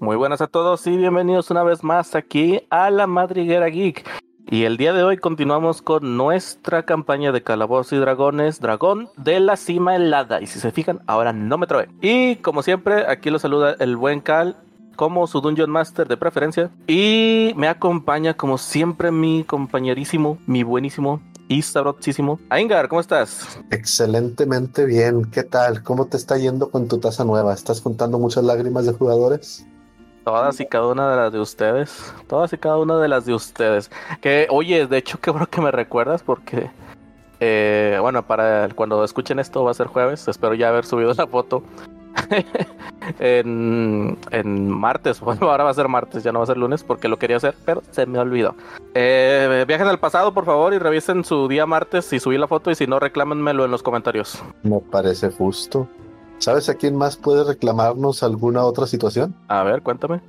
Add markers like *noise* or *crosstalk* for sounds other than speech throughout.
Muy buenas a todos y bienvenidos una vez más aquí a la Madriguera Geek. Y el día de hoy continuamos con nuestra campaña de Calabozos y Dragones, Dragón de la Cima Helada. Y si se fijan, ahora no me trabé. Y como siempre, aquí lo saluda el buen Cal, como su Dungeon Master de preferencia. Y me acompaña como siempre mi compañerísimo, mi buenísimo Istabrotísimo. Aingar, ¿cómo estás? Excelentemente bien. ¿Qué tal? ¿Cómo te está yendo con tu taza nueva? ¿Estás juntando muchas lágrimas de jugadores? Todas y cada una de las de ustedes. Todas y cada una de las de ustedes. Que, oye, de hecho, qué bueno que me recuerdas porque, eh, bueno, para cuando escuchen esto va a ser jueves. Espero ya haber subido la foto *laughs* en, en, martes. *laughs* Bueno, ahora va a ser martes, ya no va a ser lunes porque lo quería hacer, pero se me olvidó. Eh, viajen al pasado, por favor, y revisen su día martes si subí la foto y si no, reclámenmelo en los comentarios. Me parece justo. ¿Sabes a quién más puede reclamarnos alguna otra situación? A ver, cuéntame.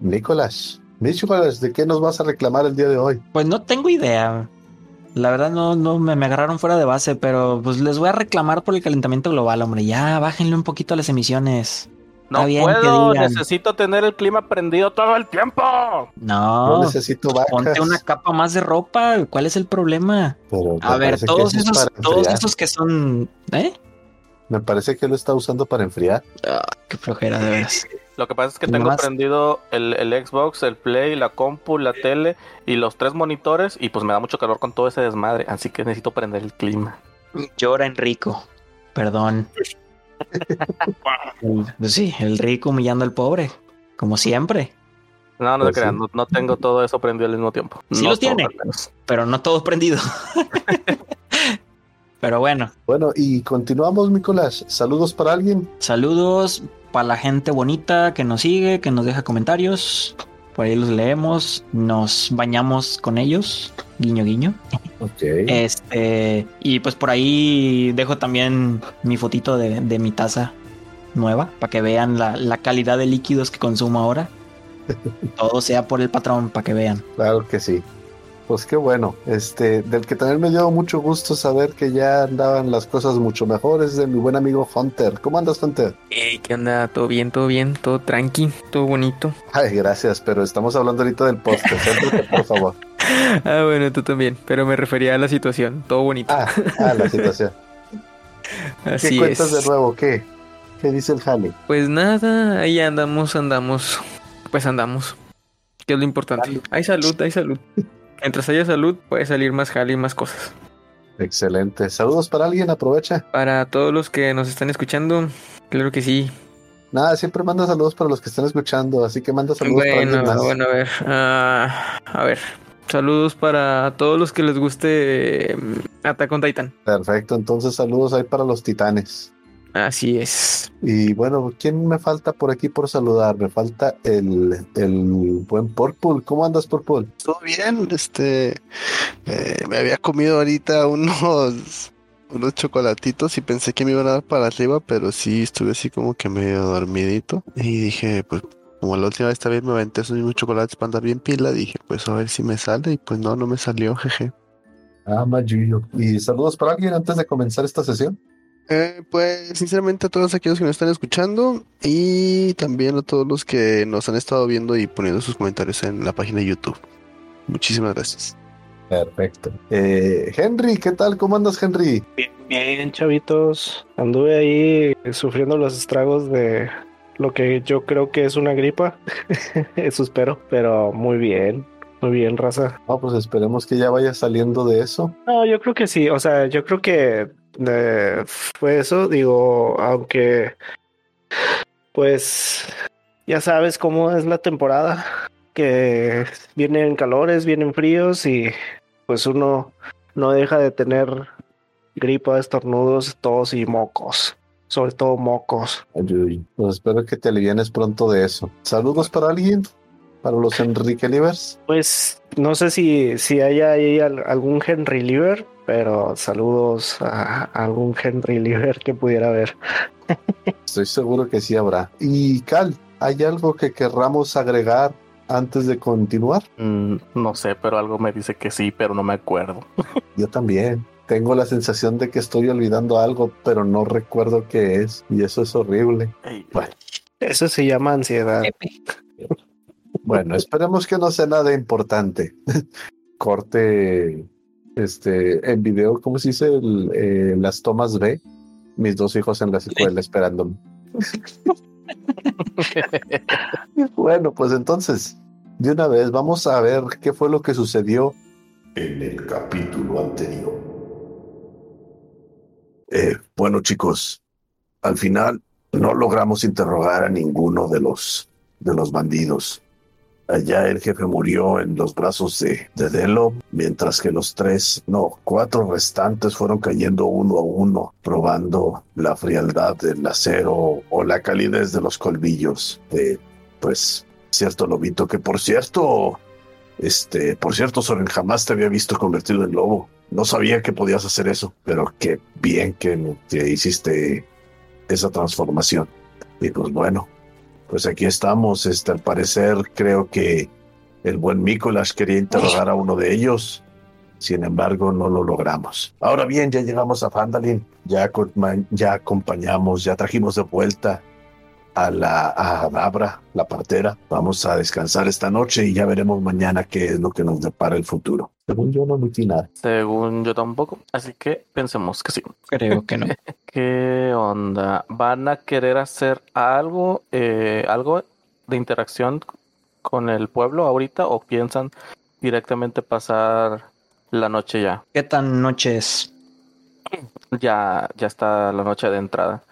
Nicolás. Nicolás, ¿de qué nos vas a reclamar el día de hoy? Pues no tengo idea. La verdad no, no me, me, agarraron fuera de base, pero pues les voy a reclamar por el calentamiento global, hombre. Ya, bájenle un poquito las emisiones. No puedo, necesito tener el clima prendido todo el tiempo. No, no necesito vacas. Ponte una capa más de ropa. ¿Cuál es el problema? a ver, todos esos, todos esos que son, ¿eh? Me parece que lo está usando para enfriar. Ah, qué flojera de veras. Lo que pasa es que tengo prendido el, el, Xbox, el Play, la compu, la tele y los tres monitores y pues me da mucho calor con todo ese desmadre, así que necesito prender el clima. Llora Enrico, perdón. *laughs* Pues sí, el rico humillando al pobre, como siempre. No, no pues crean, no, tengo todo eso prendido al mismo tiempo. Sí no lo tiene, pero no todo prendido. *laughs* pero bueno. Bueno, y continuamos, Nicolás. ¿Saludos para alguien? Saludos para la gente bonita que nos sigue, que nos deja comentarios. Por ahí los leemos, nos bañamos con ellos, guiño guiño. Este, y pues por ahí dejo también mi fotito de, de mi taza nueva para que vean la, la, calidad de líquidos que consumo ahora. *laughs* Todo sea por el patrón, para que vean. Claro que sí. Pues qué bueno, este, del que también me dio mucho gusto saber que ya andaban las cosas mucho mejores de mi buen amigo Hunter. ¿Cómo andas, Hunter? Hey, ¿qué onda? ¿Todo bien? ¿Todo bien? ¿Todo tranqui? ¿Todo bonito? Ay, gracias, pero estamos hablando ahorita del postre, por favor. *laughs* ah, bueno, tú también, pero me refería a la situación, todo bonito. Ah, ah la situación. *laughs* Así ¿Qué cuentas es. de nuevo? ¿Qué? ¿Qué dice el Jale? Pues nada, ahí andamos, andamos. Pues andamos. ¿Qué es lo importante? Hay salud, hay salud. *laughs* Mientras haya salud, puede salir más jale y más cosas. Excelente. Saludos para alguien, aprovecha. Para todos los que nos están escuchando, claro que sí. Nada, siempre manda saludos para los que están escuchando, así que manda saludos bueno, para alguien más. Bueno, a ver. Uh, a ver. Saludos para todos los que les guste Attack on Titan. Perfecto, entonces saludos ahí para los titanes. Así es. Y bueno, ¿quién me falta por aquí por saludar? Me falta el, el buen Purple. ¿Cómo andas, Purple? Todo bien, este eh, me había comido ahorita unos unos chocolatitos y pensé que me iban a dar para arriba, pero sí estuve así como que medio dormidito. Y dije, pues como la última vez también me aventé esos mismos chocolates para andar bien pila, dije, pues a ver si me sale. Y pues no, no me salió, jeje. Ah, Mayuyo. ¿Y saludos para alguien antes de comenzar esta sesión? Eh, pues sinceramente a todos aquellos que nos están escuchando y también a todos los que nos han estado viendo y poniendo sus comentarios en la página de YouTube. Muchísimas gracias. Perfecto. Eh, Henry, ¿qué tal? ¿Cómo andas, Henry? Bien, bien, chavitos. Anduve ahí sufriendo los estragos de lo que yo creo que es una gripa. *laughs* eso espero, pero muy bien. Muy bien, raza. No, pues esperemos que ya vaya saliendo de eso. No, yo creo que sí. O sea, yo creo que eh, fue eso. Digo, aunque, pues, ya sabes cómo es la temporada. Que vienen calores, vienen fríos y pues uno no deja de tener gripa, estornudos, tos y mocos. Sobre todo mocos. Ay, pues espero que te alivienes pronto de eso. Saludos para alguien para los Enrique Livers? Pues no sé si, si hay ahí algún Henry Liver, pero saludos a, algún Henry Liver que pudiera haber. Estoy seguro que sí habrá. Y Cal, ¿hay algo que querramos agregar antes de continuar? Mm, no sé, pero algo me dice que sí, pero no me acuerdo. *laughs* Yo también. Tengo la sensación de que estoy olvidando algo, pero no recuerdo qué es. Y eso es horrible. Ey, bueno. Eso se llama ansiedad. Bueno, esperemos que no sea nada importante. *laughs* Corte este en video, ¿cómo se dice? El, eh, las tomas B. Mis dos hijos en la escuela esperándome. *laughs* bueno, pues entonces, de una vez vamos a ver qué fue lo que sucedió en el capítulo anterior. Eh, bueno, chicos, al final no logramos interrogar a ninguno de los de los bandidos. Allá el jefe murió en los brazos de, de Delo, mientras que los tres, no, cuatro restantes fueron cayendo uno a uno, probando la frialdad del acero o la calidez de los colmillos de, pues, cierto lobito, que por cierto, este, por cierto, Soren, jamás te había visto convertido en lobo. No sabía que podías hacer eso, pero qué bien que, que hiciste esa transformación. Y pues bueno, pues aquí estamos. Este, al parecer, creo que el buen Mikolas quería interrogar a uno de ellos. Sin embargo, no lo logramos. Ahora bien, ya llegamos a Fandalin. Ya, ya acompañamos, ya trajimos de vuelta a la a Dabra, la partera. Vamos a descansar esta noche y ya veremos mañana qué es lo que nos depara el futuro. Según yo, no metí nada. Según yo tampoco. Así que pensemos que sí. Creo que no. *laughs* ¿Qué onda? ¿Van a querer hacer algo, eh, algo de interacción con el pueblo ahorita o piensan directamente pasar la noche ya? ¿Qué tan noche es? Ya, ya está la noche de entrada.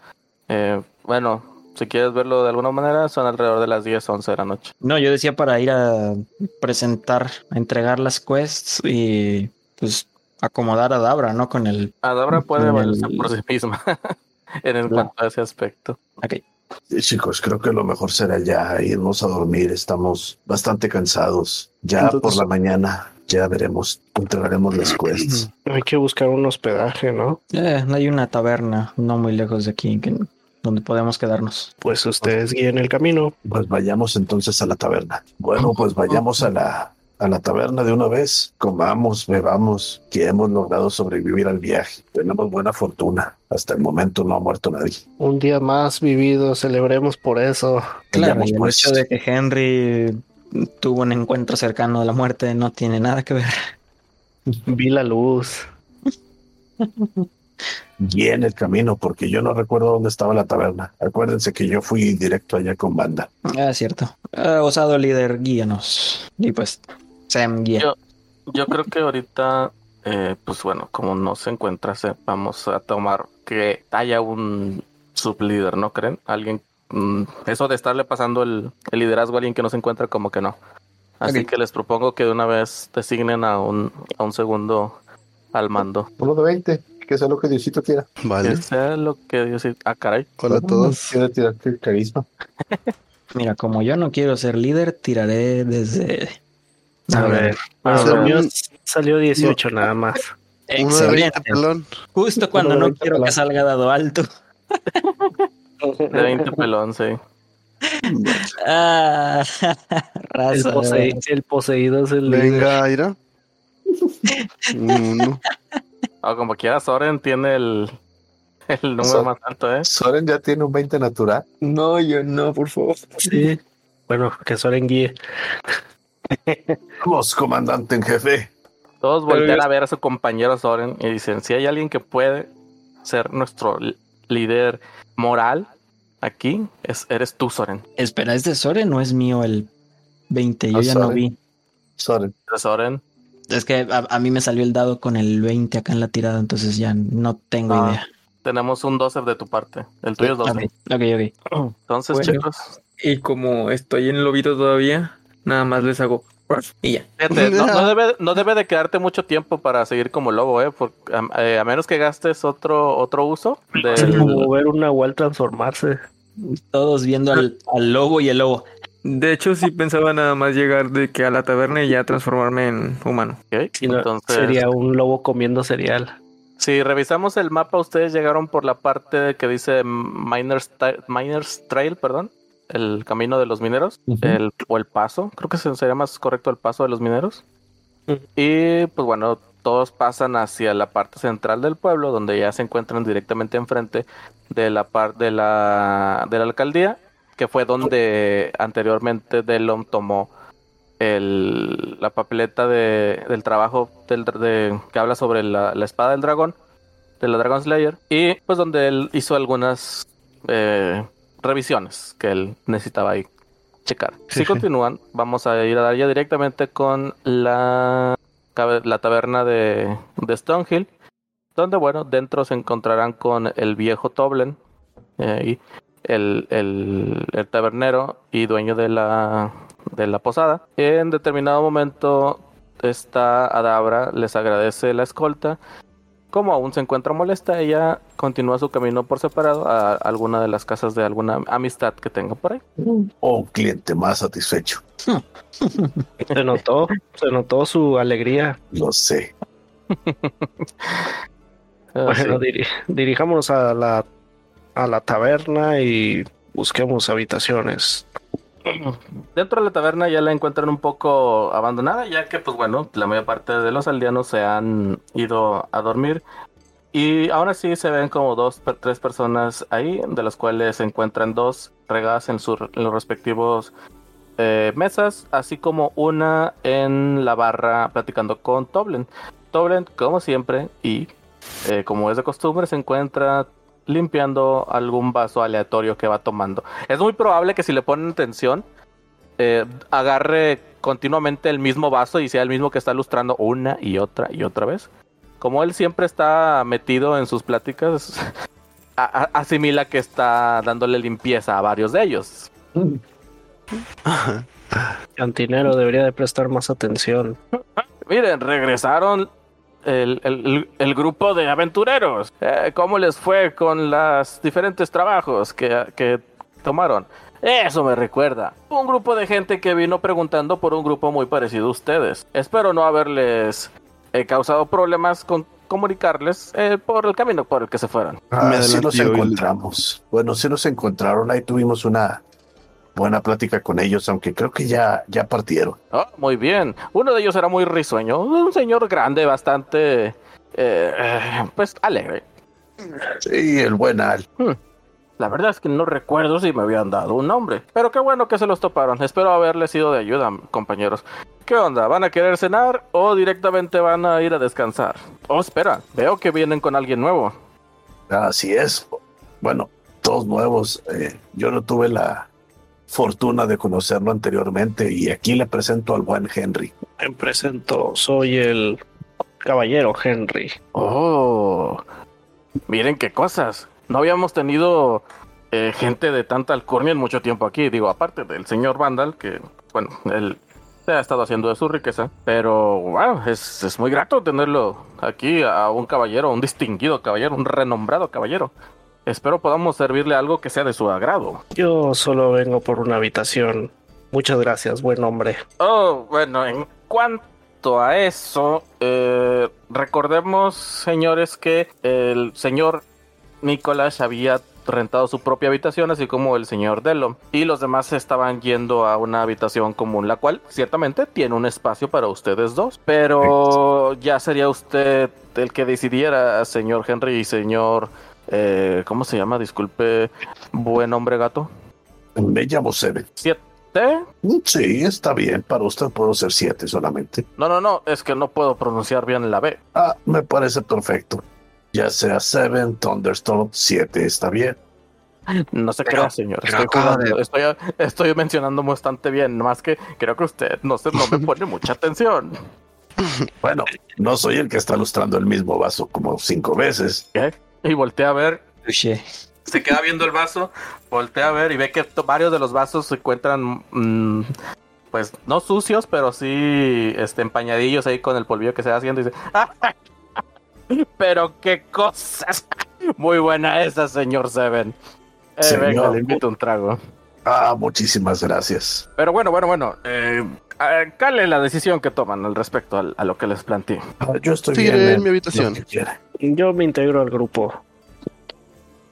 Eh, bueno, si quieres verlo de alguna manera, son alrededor de las 10, 11 de la noche. No, yo decía para ir a presentar, a entregar las quests y pues acomodar a Dabra, ¿no? Con el... Adabra puede El- valerse por sí misma *laughs* en el cuanto a ese aspecto. Ok. Sí, chicos, creo que lo mejor será ya irnos a dormir. Estamos bastante cansados. Ya Entonces- por la mañana ya veremos, entregaremos las quests. Hay que buscar un hospedaje, ¿no? Eh, hay una taberna no muy lejos de aquí que- donde podemos quedarnos. Pues ustedes guíen el camino. Pues vayamos entonces a la taberna. Bueno, pues vayamos a la, a la taberna de una vez. Comamos, bebamos, que hemos logrado sobrevivir al viaje. Tenemos buena fortuna. Hasta el momento no ha muerto nadie. Un día más vivido, celebremos por eso. Claro, y el pues. hecho de que Henry tuvo un encuentro cercano de la muerte no tiene nada que ver. Vi la luz. *laughs* Bien el camino, porque yo no recuerdo dónde estaba la taberna. Acuérdense que yo fui directo allá con banda. Ah, cierto. Ah, osado líder, guíanos. Y pues, Sam guía. Yo- Yo creo que ahorita, eh, pues bueno, como no se encuentra, se- vamos a tomar que haya un sublíder, ¿no creen? Alguien, mm, eso de estarle pasando el, el liderazgo a alguien que no se encuentra, como que no. Así que les propongo que de una vez designen a un, a un segundo al mando. Uno de 20, que sea lo que Diosito quiera. Vale. Que sea lo que Dios... Ah, caray. Hola a todos. Quiere tirar el carisma. *laughs* Mira, como yo no quiero ser líder, tiraré desde... A ver, a Bueno, ver. el mío salió 18 nada más. Uno de 20 Excelente. pelón. Justo cuando no 20 quiero que pelón. salga dado alto. De 20 pelón, sí. *laughs* Ah, *laughs* El, raza. posei- el poseído es el líder. Venga, Aira. Uno. O como quiera, Soren tiene el, el número Soren. más alto, ¿eh? Soren ya tiene un 20 natural. No, yo no, por favor. Sí. Bueno, que Soren guíe. Vamos, comandante en jefe. Todos voltean yo- a ver a su compañero Soren y dicen, si hay alguien que puede ser nuestro líder moral aquí, es, eres tú, Soren. Espera, ¿es de Soren o es mío el 20? Yo ya no vi. Soren. Soren. Es que a, a mí me salió el dado con el 20 acá en la tirada, entonces ya no tengo Ah, idea. Tenemos un 12 de tu parte. El tuyo es 12. Ok, ok, ok. Entonces, Bueno. chicos, Y como estoy en el lobito todavía, nada más les hago y ya. fíjate, no, no *laughs* debe, no debe de quedarte mucho tiempo para seguir como lobo, ¿eh? Porque, a, eh, a menos que gastes otro, otro uso Es del... como ver un Nahual transformarse. Todos viendo al, al lobo y el lobo. De hecho, sí pensaba nada más llegar de que a la taberna y ya transformarme en humano. Si no, Entonces, sería un lobo comiendo cereal. Si revisamos el mapa, ustedes llegaron por la parte que dice Miners, Miners Trail, perdón, el camino de los mineros, el, o el paso, creo que se- sería más correcto el paso de los mineros. Y pues bueno, todos pasan hacia la parte central del pueblo, donde ya se encuentran directamente enfrente de la parte de la, de la alcaldía. Que fue donde anteriormente Delon tomó el, la papeleta de, del trabajo del, de, que habla sobre la, la espada del dragón, de la Dragon Slayer, y pues donde él hizo algunas eh, revisiones que él necesitaba ahí checar. Si continúan, vamos a ir a dar ya directamente con la, la taberna de, de Stonehill, donde, bueno, dentro se encontrarán con el viejo Toblen, eh, y el, el, el tabernero y dueño de la, de la posada. En determinado momento, esta Adabra les agradece la escolta. Como aún se encuentra molesta, ella continúa su camino por separado a alguna de las casas de alguna amistad que tenga por ahí. O un cliente más satisfecho. *laughs* Se notó, se notó su alegría. Lo sé. *laughs* Ah, Bueno, sí. diri- dirijámonos a la, a la taberna y busquemos habitaciones. Dentro de la taberna ya la encuentran un poco abandonada, ya que, pues bueno, la mayor parte de los aldeanos se han ido a dormir. Y aún así se ven como dos, tres personas ahí, de las cuales se encuentran dos regadas en, en los respectivos eh, mesas, así como una en la barra platicando con Toblen. Toblen, como siempre, y eh, como es de costumbre, se encuentra limpiando algún vaso aleatorio que va tomando. Es muy probable que si le ponen atención, eh, agarre continuamente el mismo vaso y sea el mismo que está lustrando una y otra y otra vez. Como él siempre está metido en sus pláticas, *laughs* asimila que está dándole limpieza a varios de ellos. *laughs* Cantinero debería de prestar más atención. Miren, regresaron el, el- el grupo de aventureros. Eh, ¿Cómo les fue con los diferentes trabajos que, que tomaron? Eso me recuerda. Un grupo de gente que vino preguntando por un grupo muy parecido a ustedes. Espero no haberles eh, causado problemas con comunicarles eh, por el camino por el que se fueron. Ah, sí nos encontramos. Bueno, sí nos encontraron. Ahí tuvimos una buena plática con ellos, aunque creo que ya, ya partieron. Oh, muy bien. Uno de ellos era muy risueño. Un señor grande, bastante... eh, eh, pues alegre. Sí, el buen Al. La verdad es que no recuerdo si me habían dado un nombre. Pero qué bueno que se los toparon. Espero haberles sido de ayuda, compañeros. ¿Qué onda? ¿Van a querer cenar o directamente van a ir a descansar? Oh, espera. Veo que vienen con alguien nuevo. Así es. Bueno, todos nuevos. Eh, yo no tuve la fortuna de conocerlo anteriormente y aquí le presento al buen Henry. Me presento, soy el caballero Henry. Oh. Miren qué cosas. No habíamos tenido eh, gente de tanta alcurnia en mucho tiempo aquí. Digo, aparte del señor Vandal, que, bueno, él se ha estado haciendo de su riqueza. Pero, wow, es, es muy grato tenerlo aquí a un caballero, un distinguido caballero, un renombrado caballero. Espero podamos servirle algo que sea de su agrado. Yo solo vengo por una habitación. Muchas gracias, buen hombre. Oh, bueno, en cuanto a eso, eh, recordemos, señores, que el señor Nicolás había rentado su propia habitación, así como el señor Dello, y los demás estaban yendo a una habitación común, la cual ciertamente tiene un espacio para ustedes dos, pero ya sería usted el que decidiera, señor Henry y señor, eh, ¿cómo se llama? Disculpe, buen hombre gato. Me llamo Seven. ¿Siete? Sí, está bien. Para usted puedo ser siete solamente. No, no, no, es que no puedo pronunciar bien la B. Ah, me parece perfecto. Ya sea Seven, Thunderstorm, siete, está bien. No se Pero- crea, señor. Estoy, jugando, de- estoy, estoy mencionando bastante bien, más que creo que usted no, se, no me *laughs* pone mucha atención. Bueno, no soy el que está lustrando el mismo vaso como cinco veces. ¿Qué? Y voltea a ver, Touché. se queda viendo el vaso, voltea a ver y ve que varios de los vasos se encuentran, mm, pues no sucios, pero sí este, empañadillos ahí con el polvillo que se va haciendo. Y dice, "Ah, pero qué cosas. *laughs* Muy buena esa, señor Seven. Eh, Señor. venga, le invito un trago. Ah, muchísimas gracias. Pero bueno, bueno, bueno. Eh, ¿Cuál es la decisión que toman al respecto al- a, lo que les planteé? Yo estoy bien. en mi habitación. Yo me integro al grupo.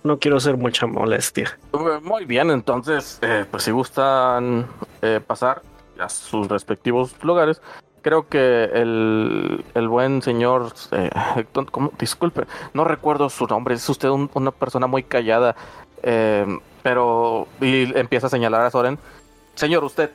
No quiero ser mucha molestia. Muy bien, entonces, eh, pues si gustan eh, pasar a sus respectivos lugares, creo que el, el buen señor, eh, disculpe, no recuerdo su nombre, es usted un- una persona muy callada. Eh, pero y empieza a señalar a Soren. Señor, ¿usted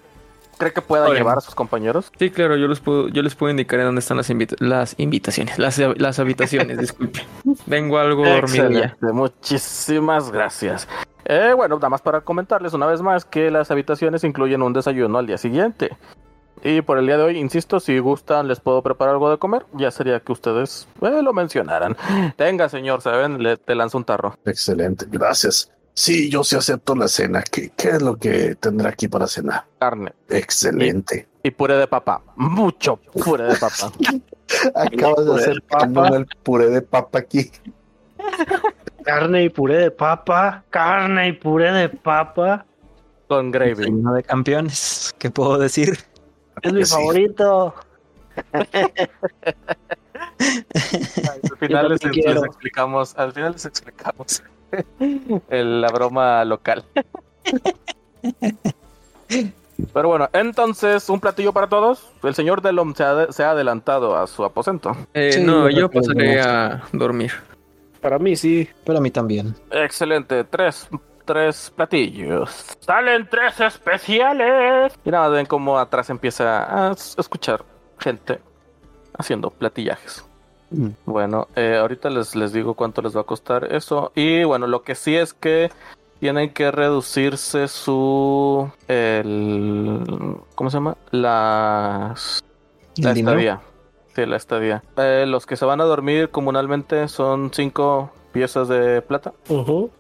cree que pueda llevar a sus compañeros? Sí, claro, yo les puedo, yo les puedo indicar en dónde están las, invita- las invitaciones, las, las habitaciones, *laughs* disculpe. Vengo algo dormido ya. Muchísimas gracias. Eh, bueno, nada más para comentarles una vez más que las habitaciones incluyen un desayuno al día siguiente. Y por el día de hoy, insisto, si gustan, les puedo preparar algo de comer. Ya sería que ustedes eh, lo mencionaran. Tenga, señor, ¿saben? Le, te lanzo un tarro. Excelente, gracias. Sí, yo sí acepto la cena. ¿Qué, qué es lo que tendrá aquí para cenar? Carne Excelente. y puré de papa. Mucho puré de papa. *laughs* Acabas de hacer de papa. el puré de papa aquí. Carne y puré de papa, carne y puré de papa. Con gravy. Uno de campeones. ¿Qué puedo decir? Es mi Sí. favorito. *laughs* Al final les, explicamos, al final les explicamos la broma local. Pero bueno, entonces, un platillo para todos. El señor Delom se ha, se ha adelantado a su aposento. Eh, Sí, no, yo pasaré no. a dormir. Para mí sí. Pero a mí también. Excelente, tres, tres platillos. Salen tres especiales. Y nada, ven cómo atrás empieza a escuchar gente haciendo platillajes. Mm. Bueno, eh, ahorita les, les digo cuánto les va a costar eso. Y bueno, lo que sí es que tienen que reducirse su... El, ¿Cómo se llama? Las... La estadía. Sí, la estadía. Eh, los que se van a dormir comunalmente son cinco piezas de plata.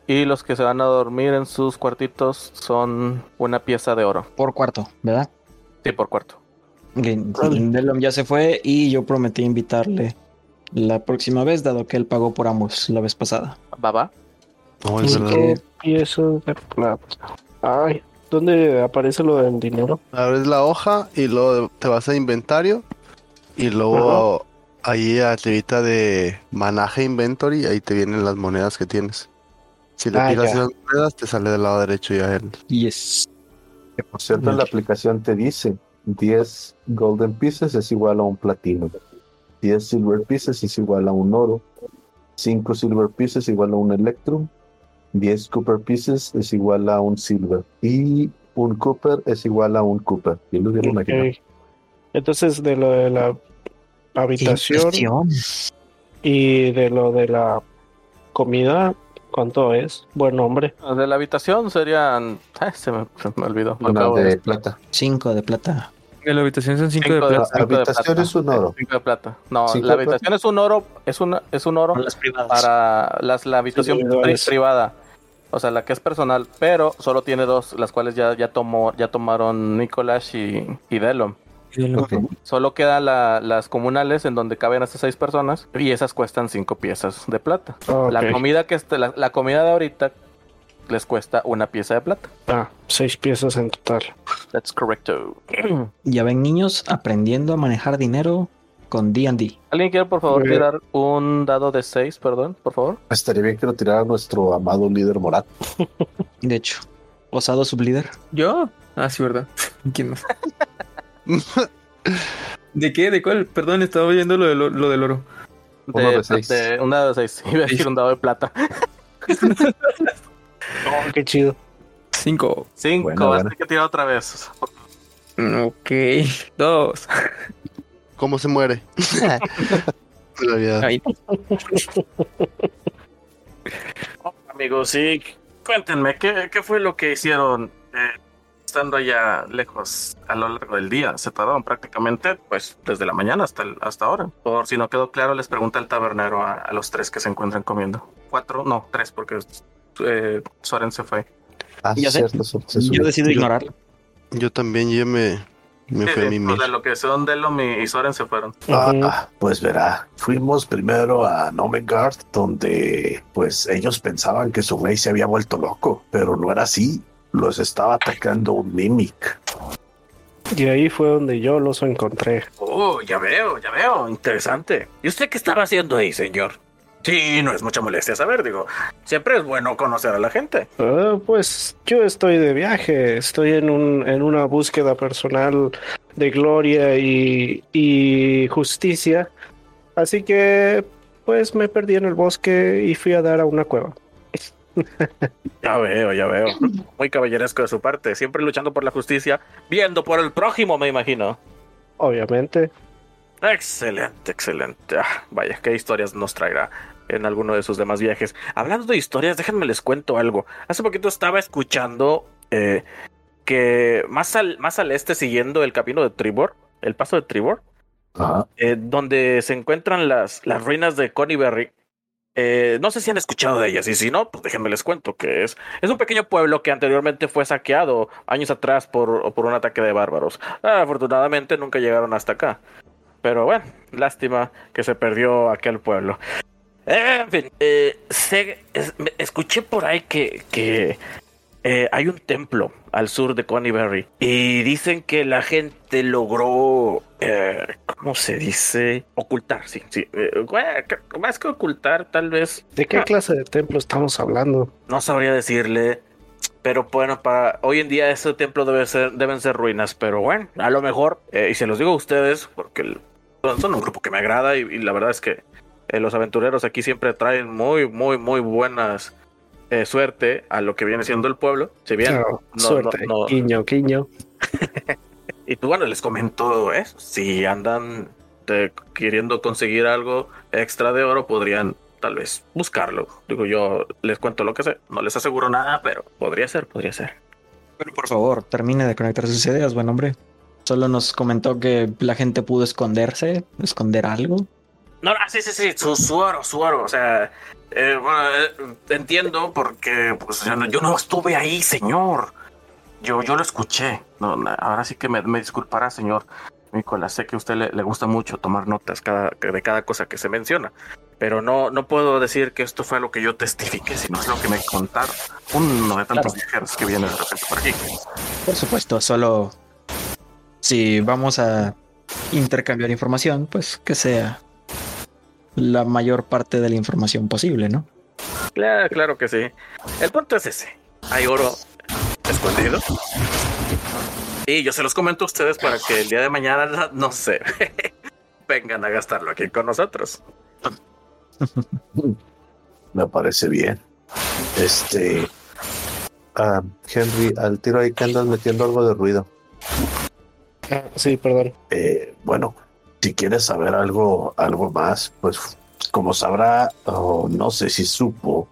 Y los que se van a dormir en sus cuartitos son una pieza de oro. Por cuarto, ¿verdad? Sí, por cuarto. Ya se fue y yo prometí invitarle la próxima vez, dado que él pagó por ambos la vez pasada. Baba. No, es verdad. Cinco piezas de plata. Ay, ¿dónde aparece lo del dinero? Abres la hoja y luego te vas a inventario y luego ahí arribita de manaje inventory, ahí te vienen las monedas que tienes. Si le Ah, picas ya. las monedas, te sale del lado derecho ya el... Yes. Que por cierto, en la aplicación te dice 10 golden pieces es igual a un platino. 10 silver pieces es igual a un oro. 5 silver pieces es igual a un electrum. 10 copper pieces es igual a un silver. Y un copper es igual a un copper. ¿Y lo vieron aquí? Ok. Entonces, de lo de la habitación y de lo de la comida, ¿cuánto es? Buen nombre. De la habitación serían... *laughs* Ay, se, me, se me olvidó. Una de de- plata. Cinco de plata. En la habitación son cinco, Cinco de de- plata. de habitación es un oro. Cinco de plata. No, Cinco la habitación es un oro. Es, una, es un oro las privadas. para las, la habitación privada. O sea, la que es personal, pero solo tiene dos, las cuales ya, ya tomó, ya tomaron Nicolás y, y Delom. Ok. Solo quedan la- las comunales en donde caben hasta seis personas y esas cuestan cinco piezas de plata. La comida que este- la, la comida de ahorita les cuesta una pieza de plata. Ah, seis piezas en total. That's correcto. *clears throat* Ya ven niños aprendiendo a manejar dinero con D&D. ¿Alguien quiere por favor bien. tirar un dado de seis, perdón, por favor? Estaría bien que lo tirara nuestro amado líder Morat. *laughs* De hecho, osado sublíder. ¿Yo? Ah, sí, ¿verdad? *laughs* ¿Quién más? *laughs* ¿De qué? ¿De cuál? Perdón, estaba oyendo lo, de lo, lo del oro. Uno de seis. de- un dado de seis. Iba a decir un dado de plata. Oh, qué chido. Cinco. Cinco, Bueno, vas a bueno. tener que tirar otra vez. Ok. Dos. ¿Cómo se muere? *laughs* La vida. Ay, Amigos, sí, cuéntenme, ¿qué, qué fue lo que hicieron eh, estando allá lejos a lo largo del día? Se tardaron prácticamente, pues, desde la mañana hasta, el- hasta ahora. Por si no quedó claro, les pregunta el tabernero a, a los tres que se encuentran comiendo. Cuatro, no, tres, porque eh, Soren se fue. Ah, Ya sé. cierto, se Yo decido Yo- ignorarlo. Yo también ya me, me fui a mimir. pues, de lo que son Delom y, y Soren se fueron. Ah, ah, pues verá, fuimos primero a Nomengard, donde pues ellos pensaban que su rey se había vuelto loco, pero no era así. Los estaba atacando un Mimic. Y ahí fue donde yo los encontré. Oh, ya veo, ya veo, interesante. ¿Y usted qué estaba haciendo ahí, señor? Sí, no es mucha molestia saber, digo. Siempre es bueno conocer a la gente. Ah, pues yo estoy de viaje, estoy en, un, en una búsqueda personal de gloria y, y justicia. Así que, pues me perdí en el bosque y fui a dar a una cueva. *laughs* Ya veo, ya veo. Muy caballeresco de su parte, siempre luchando por la justicia, viendo por el prójimo, me imagino. Obviamente. Excelente, excelente. Ah, vaya, qué historias nos traerá en alguno de sus demás viajes. Hablando de historias, déjenme les cuento algo. Hace poquito estaba escuchando eh, que más al, más al este, siguiendo el camino de Tribor, el paso de Tribor, Ajá. eh, donde se encuentran las, las ruinas de Conyberry. Eh, no sé si han escuchado de ellas, y si no, pues déjenme les cuento que es, es un pequeño pueblo que anteriormente fue saqueado años atrás por, por un ataque de bárbaros. Ah, afortunadamente nunca llegaron hasta acá. Pero bueno, lástima que se perdió aquel pueblo. En fin, eh, es- escuché por ahí que, que eh, hay un templo al sur de Conyberry y dicen que la gente logró, eh, ¿cómo se dice? Ocultar, sí, sí. eh, más que ocultar, tal vez, ¿De qué clase de templo estamos hablando? no sabría decirle. Pero bueno, para hoy en día ese templo debe ser, deben ser ruinas. Pero bueno, a lo mejor, eh, y se los digo a ustedes, porque el- son, son un grupo que me agrada y, y la verdad es que eh, los aventureros aquí siempre traen muy, muy, muy buenas eh, suerte a lo que viene siendo el pueblo. Si bien, no- suerte. no- no- Quiño, quiño. *laughs* y pues bueno, les comento eso. Si andan eh, queriendo conseguir algo extra de oro, podrían tal vez buscarlo. Digo, yo les cuento lo que sé. No les aseguro nada, pero podría ser, podría ser. Pero por favor, termine de conectar sus ideas, buen hombre. Solo nos comentó que la gente pudo esconderse, esconder algo. No, no, sí, sí, sí, su, su oro, su oro. O sea, eh, bueno, eh, entiendo porque pues yo no, yo no estuve ahí, señor. Yo, yo lo escuché. No, no, ahora sí que me, me disculpará, señor Nicolás. Sé que a usted le, le gusta mucho tomar notas cada, de cada cosa que se menciona. Pero no, no puedo decir que esto fue lo que yo testifiqué, sino es lo que me contaron. Uno de tantos Claro. viajeros que viene de repente por aquí. Por supuesto, solo si vamos a intercambiar información, pues que sea la mayor parte de la información posible, ¿no? Claro, claro que sí. El punto es ese. Hay oro escondido. Y yo se los comento a ustedes para que el día de mañana, no sé, *laughs* vengan a gastarlo aquí con nosotros. *laughs* Me parece bien. Este. ah, Henry, al tiro ahí que andas metiendo algo de ruido. Ah, sí, perdón. Eh, bueno, si quieres saber algo, algo más, pues como sabrá, o no sé si supo,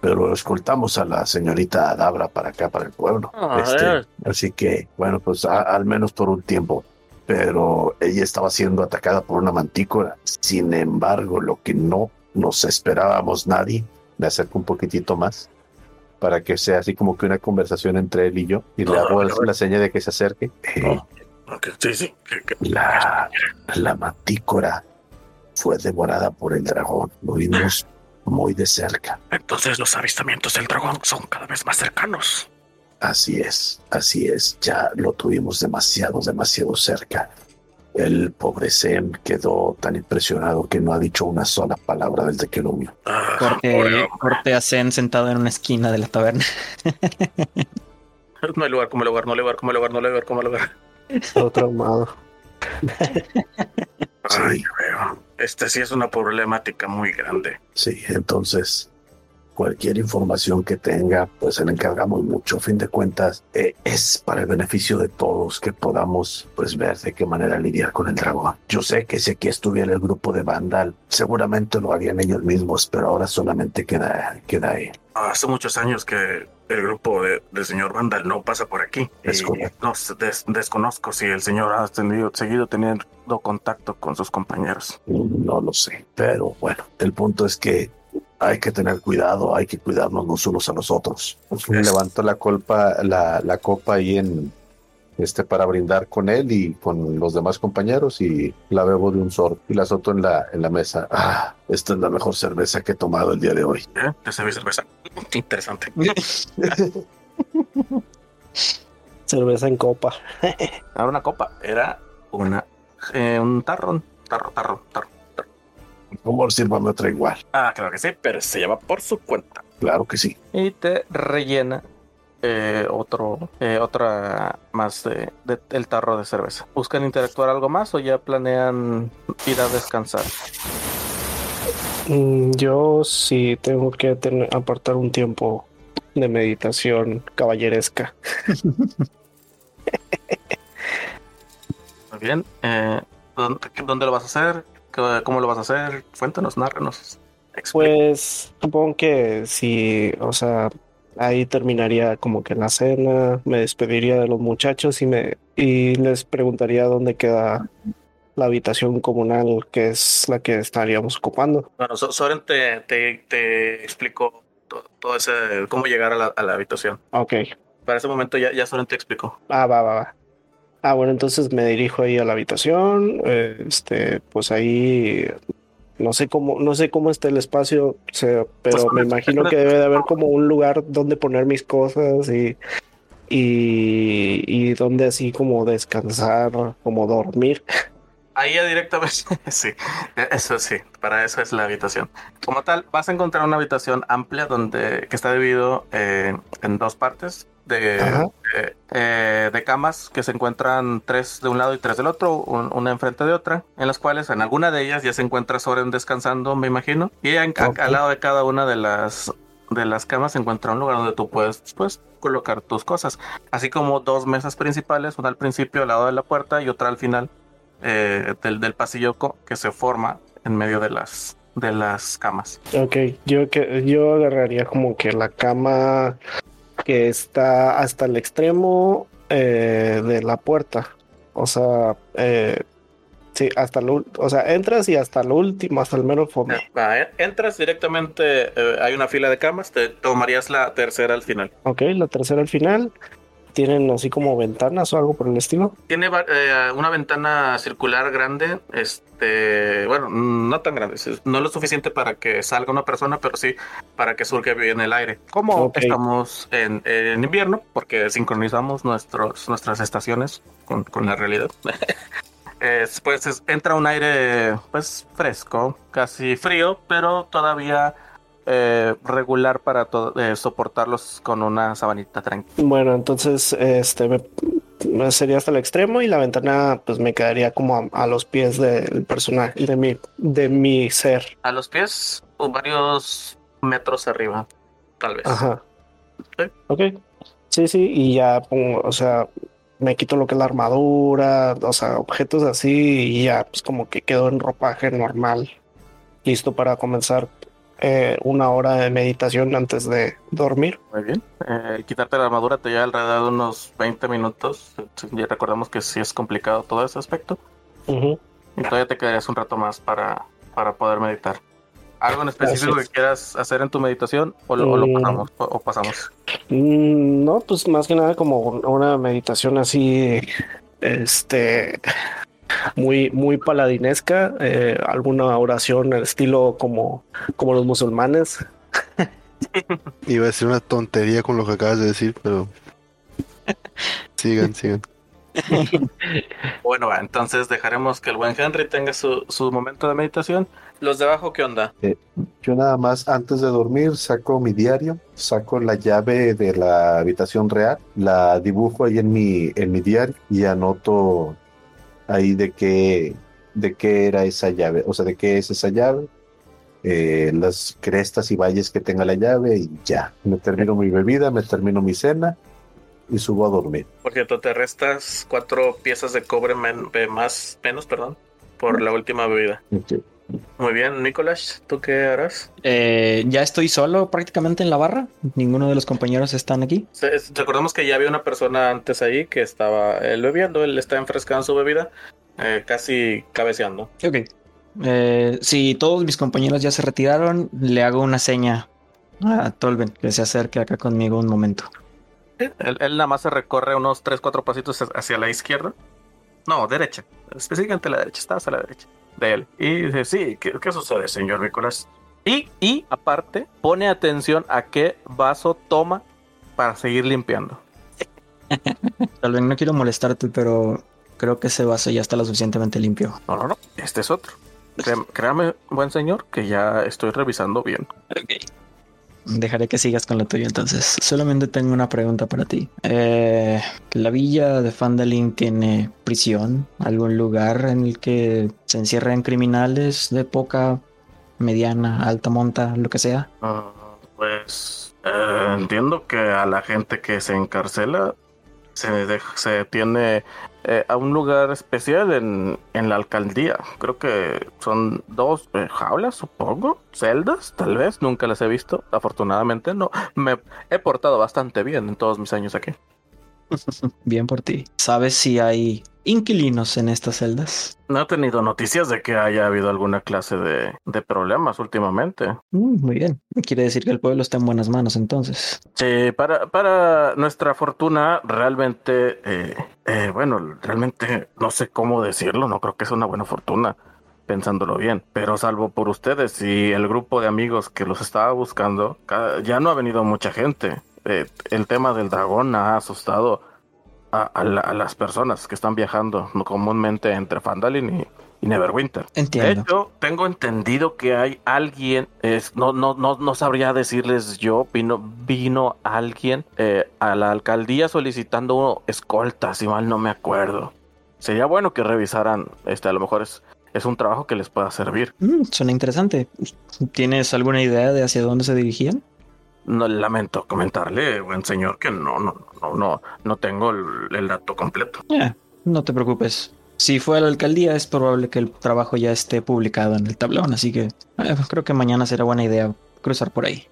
pero escoltamos a la señorita Adabra para acá, para el pueblo. Ah, Este, así que, bueno, pues a- al menos por un tiempo. Pero ella estaba siendo atacada por una mantícora. Sin embargo, lo que no nos esperábamos nadie, me acerco un poquitito más para que sea así como que una conversación entre él y yo y le Ah, hago bueno. la seña de que se acerque. Eh, Sí, sí. la, la mantícora fue devorada por el dragón. Lo vimos muy de cerca. Entonces los avistamientos del dragón son cada vez más cercanos. Así es, así es. Ya lo tuvimos demasiado, demasiado cerca. El pobre Sem quedó tan impresionado que no ha dicho una sola palabra desde que lo vio. Ah, Corte, corte a Zen sentado en una esquina de la taberna. *laughs* No hay lugar, como lugar, no hay lugar, como lugar, no hay lugar, como lugar. Todo traumado. *laughs* Ay, veo. Este sí es una problemática muy grande. Sí, entonces cualquier información que tenga, pues se le encargamos mucho. A fin de cuentas, eh, es para el beneficio de todos que podamos pues ver de qué manera lidiar con el dragón. Yo sé que si aquí estuviera el grupo de Vandal, seguramente lo harían ellos mismos, pero ahora solamente queda, queda él. Hace muchos años que el grupo de- del señor Vandal no pasa por aquí. Es correcto. no des- desconozco si el señor ha tenido, seguido teniendo contacto con sus compañeros. No lo sé, pero bueno, el punto es que hay que tener cuidado, hay que cuidarnos los unos a los otros. Levanto la copa, la, la copa ahí en este para brindar con él y con los demás compañeros y la bebo de un sorbo y la azoto en la, en la mesa. Ah, esta es la mejor cerveza que he tomado el día de hoy. ¿Eh? ¿Te serví cerveza? Interesante. *laughs* Cerveza en copa. *laughs* Era una copa, era una eh, un tarro, tarro, tarro, tarro. Por favor, sírvame otra igual. Ah, claro que sí, pero se lleva por su cuenta. Claro que sí. Y te rellena eh, otro, eh, otra más de, de- el tarro de cerveza. ¿Buscan interactuar algo más o ya planean ir a descansar? Mm, Yo sí tengo que tener, apartar un tiempo de meditación caballeresca. Muy bien. eh, ¿dónde, dónde lo vas a hacer? ¿Qué- ¿Cómo lo vas a hacer? Cuéntanos, narranos. Explica. Pues supongo que si, o sea, ahí terminaría como que la cena, me despediría de los muchachos y me y les preguntaría dónde queda la habitación comunal, que es la que estaríamos ocupando. Bueno, So- Soren te, te, te explicó todo, todo ese, cómo llegar a la, a la habitación. Ok. Para ese momento ya, ya Soren te explicó. Ah, va, va, va. Ah, bueno, entonces me dirijo ahí a la habitación. eh, este, pues ahí no sé cómo, no sé cómo está el espacio, o sea, pero Pues, me imagino que debe de haber como un lugar donde poner mis cosas y, y, y donde así como descansar, como dormir. Ahí ya directamente, *laughs* sí, eso sí, para eso es la habitación. Como tal, vas a encontrar una habitación amplia donde que está dividido eh, en dos partes de, de, eh, de camas que se encuentran tres de un lado y tres del otro, un- una enfrente de otra, en las cuales en alguna de ellas ya se encuentra Soren descansando, me imagino, y en- a- Ok. al lado de cada una de las de las camas se encuentra un lugar donde tú puedes pues, colocar tus cosas, así como dos mesas principales, una al principio al lado de la puerta y otra al final eh, del, del pasillo que se forma en medio de las de las camas. Ok, yo que yo agarraría como que la cama que está hasta el extremo eh, de la puerta. O sea, eh, sí, hasta el, ul- o sea, entras y hasta el último, hasta el mero fondo. Entras directamente, eh, hay una fila de camas, te tomarías la tercera al final. Ok, la tercera al final. Tienen así como ventanas o algo por el estilo. Tiene eh, una ventana circular grande, este, bueno, no tan grande, es- no lo suficiente para que salga una persona, pero sí para que surge bien el aire. Como estamos en, en invierno, porque sincronizamos nuestros, nuestras estaciones con, con la realidad. *laughs* Es, pues es- entra un aire pues fresco, casi frío, pero todavía eh, regular para eh, soportarlos con una sabanita tranquila. Bueno, entonces este me- me sería hasta el extremo y la ventana pues me quedaría como a, a los pies del personaje, de mi, de mi ser. A los pies, o varios metros arriba, tal vez. Ajá. Sí. Ok. Sí, sí, y ya pongo, o sea, me quito lo que es la armadura, o sea, objetos así, y ya pues como que quedo en ropaje normal, listo para comenzar eh, una hora de meditación antes de dormir. Muy bien. Eh, quitarte la armadura te lleva alrededor de unos 20 minutos. Ya recordamos que sí es complicado todo ese aspecto. Ujú. Y todavía te quedarías un rato más para, para poder meditar. ¿Algo en específico que quieras hacer en tu meditación o lo, o lo Mm. pasamos? O, o pasamos? Mm, No, pues más que nada como una meditación así, este, muy, muy paladinesca, eh, alguna oración al estilo como, como los musulmanes. *laughs* Iba a decir una tontería con lo que acabas de decir, pero. *laughs* Sigan, sigan. *laughs* Bueno, va, entonces dejaremos que el buen Henry tenga su, su momento de meditación. Los de abajo, ¿qué onda? Yo nada más antes de dormir saco mi diario, saco la llave de la habitación real, la dibujo ahí en mi, en mi diario y anoto ahí de qué, de qué era esa llave, o sea, de qué es esa llave, eh, las crestas y valles que tenga la llave y ya. Me termino mi bebida, me termino mi cena y subo a dormir. Por cierto, te restas cuatro piezas de cobre men- más, menos, perdón, por la última bebida. Muy bien, Nicolás, ¿tú qué harás? Eh, ya estoy solo prácticamente en la barra. Ninguno de los compañeros están aquí. Se- Recordemos que ya había una persona antes ahí que estaba él bebiendo, él está enfrescando su bebida, eh, casi cabeceando. Ok. Eh, si todos mis compañeros ya se retiraron, le hago una seña a Tolben que se acerque acá conmigo un momento. Él, él nada más se recorre unos 3, 4 pasitos hacia la izquierda. No, derecha. Específicamente la derecha. Estás a la derecha de él. Y dice, sí, ¿qué, qué sucede, señor Nicolás? Y, y aparte, pone atención a qué vaso toma para seguir limpiando. *laughs* Tolben, no quiero molestarte, pero creo que ese vaso ya está lo suficientemente limpio. No, no, no. Este es otro. Créame, créame, buen señor, que ya estoy revisando bien. Dejaré que sigas con lo tuyo entonces. Solamente tengo una pregunta para ti. Eh, ¿La villa de Fandalin tiene prisión? ¿Algún lugar en el que se encierren criminales de poca mediana, alta monta, lo que sea. Ah, pues eh, entiendo que a la gente que se encarcela se, se tiene eh, a un lugar especial en, en la alcaldía. Creo que son dos eh, jaulas, supongo, celdas, tal vez. Nunca las he visto. Afortunadamente no. Me he portado bastante bien en todos mis años aquí. *laughs* Bien por ti. ¿Sabes si hay inquilinos en estas celdas? No he tenido noticias de que haya habido alguna clase de, de problemas últimamente. Mm, muy bien. Quiere decir que el pueblo está en buenas manos entonces. Sí, para, para nuestra fortuna, realmente, eh, eh, bueno, realmente no sé cómo decirlo, no creo que es una buena fortuna, pensándolo bien, pero salvo por ustedes y el grupo de amigos que los estaba buscando, ca- ya no ha venido mucha gente. Eh, el tema del dragón ha asustado a, a la- a las personas que están viajando comúnmente entre Fandalin y, y Neverwinter. De Entiendo. hecho, tengo entendido que hay alguien, es, no, no, no, no sabría decirles yo, vino, vino alguien eh, a la alcaldía solicitando escolta, si mal no me acuerdo. Sería bueno que revisaran, este, a lo mejor es, es un trabajo que les pueda servir. Mm, suena interesante. ¿Tienes alguna idea de hacia dónde se dirigían? No lamento comentarle, buen señor, que no, no, no, no, no tengo el, el dato completo. Eh, no te preocupes. Si fue a la alcaldía, es probable que el trabajo ya esté publicado en el tablón, así que eh, creo que mañana será buena idea cruzar por ahí.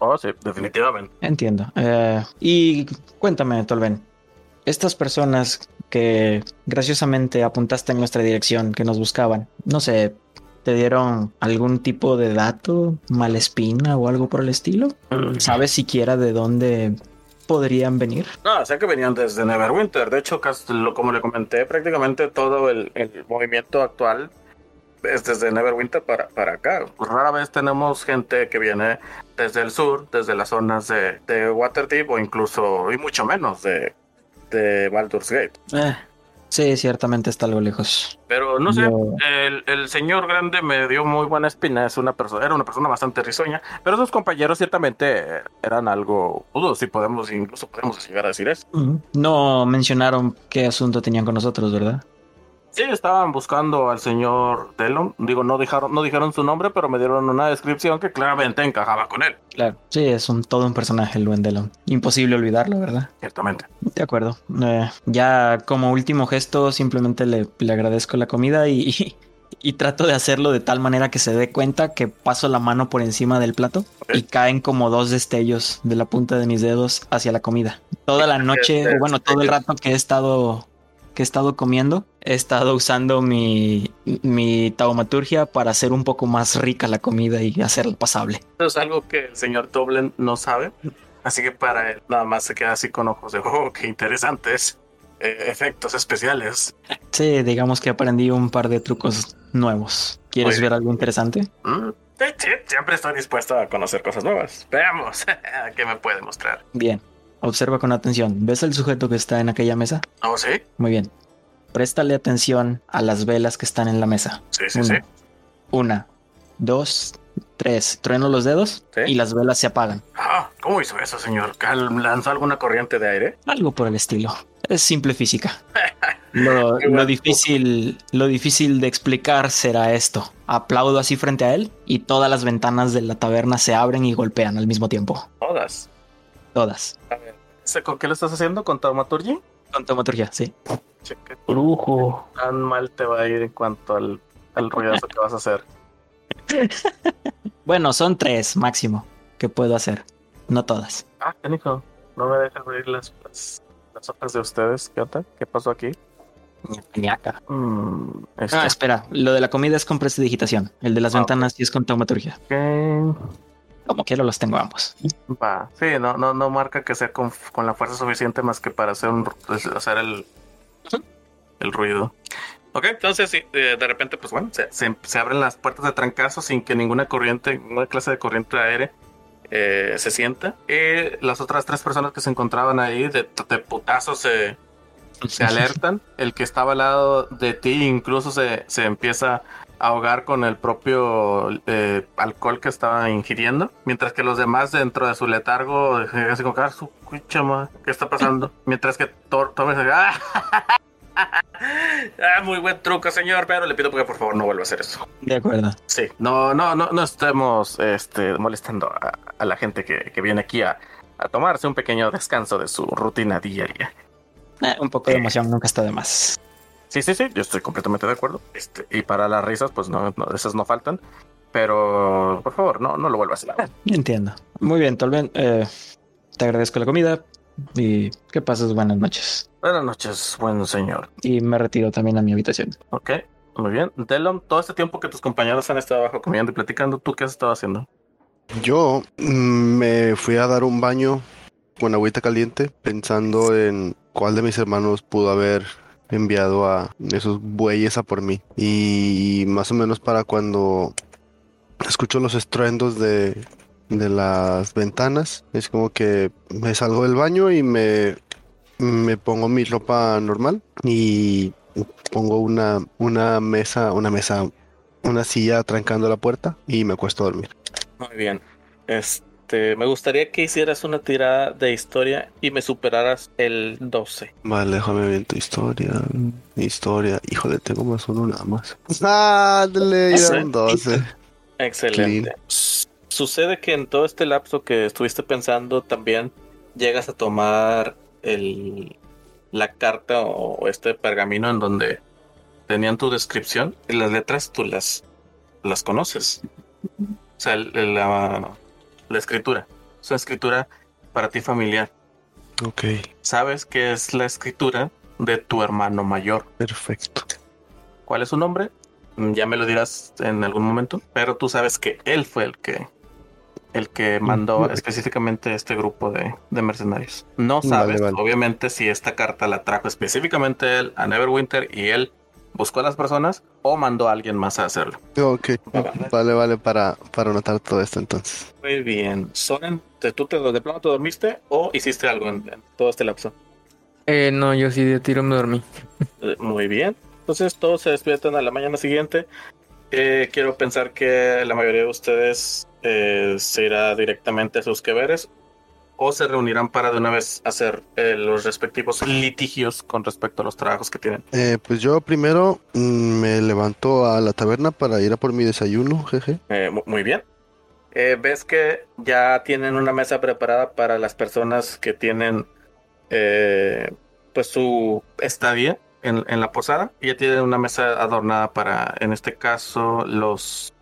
Oh, sí, definitivamente. Entiendo. Eh, y cuéntame, Tolben, estas personas que graciosamente apuntaste en nuestra dirección, que nos buscaban, no sé, ¿te dieron algún tipo de dato, malespina o algo por el estilo? ¿Sabes siquiera de dónde podrían venir? No, sé que venían desde Neverwinter. De hecho, como le comenté, prácticamente todo el, el movimiento actual es desde Neverwinter para, para acá. Rara vez tenemos gente que viene desde el sur, desde las zonas de, de Waterdeep o incluso, y mucho menos, de, de Baldur's Gate. Eh, sí, ciertamente está algo lejos. Pero no sé, Yo- el, el señor grande me dio muy buena espina. Es una persona, era una persona bastante risueña, pero sus compañeros ciertamente eran algo dudos y podemos, incluso podemos llegar a decir eso. No mencionaron qué asunto tenían con nosotros, ¿verdad? Sí, estaban buscando al señor Delon. Digo, no dijeron, no dijeron su nombre, pero me dieron una descripción que claramente encajaba con él. Claro. Sí, es un todo un personaje el buen Delon. Imposible olvidarlo, ¿verdad? Ciertamente. De acuerdo. Eh, ya como último gesto, simplemente le, le agradezco la comida y, y, *laughs* y trato de hacerlo de tal manera que se dé cuenta que paso la mano por encima del plato y caen como dos destellos de la punta de mis dedos hacia la comida. Toda la noche, Este, bueno, todo el destellos. rato que he estado que he estado comiendo, he estado usando mi, mi taumaturgia para hacer un poco más rica la comida y hacerla pasable. Eso es algo que el señor Doblen no sabe. Así que para él nada más se queda así con ojos de, oh, qué interesantes eh, efectos especiales. Sí, digamos que aprendí un par de trucos nuevos. ¿Quieres Muy ver algo interesante? Mm, sí, sí, siempre estoy dispuesto a conocer cosas nuevas. Veamos *laughs* qué me puede mostrar. Bien, observa con atención. ¿Ves el sujeto que está en aquella mesa? Oh, sí, Muy bien. Préstale atención a las velas que están en la mesa. sí, sí, Una, sí. una, dos, tres. Trueno los dedos Sí. y las velas se apagan. Ah, ¿Cómo hizo eso, señor? ¿Cal- ¿Lanzó alguna corriente de aire? Algo por el estilo. Es simple física. *laughs* Lo, difícil, lo difícil de explicar será esto. Aplaudo así frente a él y todas las ventanas de la taberna se abren y golpean al mismo tiempo. Todas. Todas. ¿Sé ¿Con qué lo estás haciendo? ¿Con taumaturgia? Con taumaturgia, sí. Cheque. Brujo. Tan mal te va a ir en cuanto al, al ruidazo que vas a hacer. *laughs* Bueno, son tres máximo que puedo hacer. No todas. Ah, canijo. No me dejan abrir las, las, las hojas de ustedes. ¿Qué onda? ¿Qué pasó aquí? Ñaca. Mm, este, Ah, espera. Lo de la comida es con prestidigitación. El de las Ah, ventanas sí es con taumaturgia. ok. Como quiero los tengo ambos. Va. Sí, no, no, no marca que sea con, con la fuerza suficiente más que para hacer, un, hacer el, el ruido. Ok, entonces sí, eh, de repente, pues bueno, se, se- se abren las puertas de trancazo sin que ninguna corriente, ninguna clase de corriente aérea eh, se sienta. Y las otras tres personas que se encontraban ahí de, de putazo se, se *laughs* alertan. El que estaba al lado de ti incluso se, se empieza a ahogar con el propio eh, alcohol que estaba ingiriendo. Mientras que los demás dentro de su letargo, eh, así como, "Ah, su cucha madre, ¿qué está pasando? *laughs* Mientras que Thor, Thor se- ¡Ah! *laughs* Ah, muy buen truco, señor, pero le pido que por favor no vuelva a hacer eso. De acuerdo. Sí, no, no, no, no estemos este, molestando a, a la gente que, que viene aquí a, a tomarse un pequeño descanso de su rutina diaria. Eh, un poco de emoción nunca está de más. Sí, sí, sí, yo estoy completamente de acuerdo. Este, y para las risas, pues no, no, esas no faltan. Pero, por favor, no, no lo vuelvas a hacer. Entiendo. Muy bien, Tolben. eh, te agradezco la comida y que pases buenas noches. Buenas noches, buen señor. Y me retiro también a mi habitación. Ok, muy bien. Delon, todo este tiempo que tus compañeros han estado abajo comiendo y platicando, ¿tú qué has estado haciendo? Yo mm, me fui a dar un baño con agüita caliente pensando en cuál de mis hermanos pudo haber enviado a esos bueyes a por mí. Y más o menos para cuando escucho los estruendos de, de las ventanas, es como que me salgo del baño y me, me pongo mi ropa normal y pongo una, una mesa, una mesa, una silla trancando la puerta y me acuesto a dormir. Muy bien. Este, me gustaría que hicieras una tirada de historia y me superaras el 12. Vale, déjame ver tu historia. Historia. Híjole, tengo más uno nada más. Ándale, ya un 12. Excelente. S- Sucede que en todo este lapso que estuviste pensando también llegas a tomar el, la carta o este pergamino en donde tenían tu descripción y las letras tú las, las conoces. O sea, la, la escritura. Es una escritura para ti familiar. Ok, Sabes que es la escritura de tu hermano mayor. perfecto. ¿Cuál es su nombre? Ya me lo dirás en algún momento, pero tú sabes que él fue el que el que mandó Ujú. específicamente este grupo de, de mercenarios. No Vale, sabes, vale. obviamente, si esta carta la trajo específicamente él a Neverwinter y él buscó a las personas o mandó a alguien más a hacerlo. Ok, Vale. vale, para, para anotar todo esto entonces. Muy bien. Soren, ¿te- ¿tú te, de plano te dormiste o hiciste algo en, en todo este lapso? Eh, no, yo sí de tiro me dormí. Eh, Muy bien. Entonces todos se despiertan a la mañana siguiente. Eh, quiero pensar que la mayoría de ustedes eh, se irá directamente a sus que veres o se reunirán para de una vez hacer eh, los respectivos litigios con respecto a los trabajos que tienen. Eh, pues yo primero mm, me levanto a la taberna para ir a por mi desayuno, jeje. Eh, mu- muy bien. Ves que ya tienen una mesa preparada para las personas que tienen pues su estadía en, en la posada. Y ya tienen una mesa adornada para, en este caso, los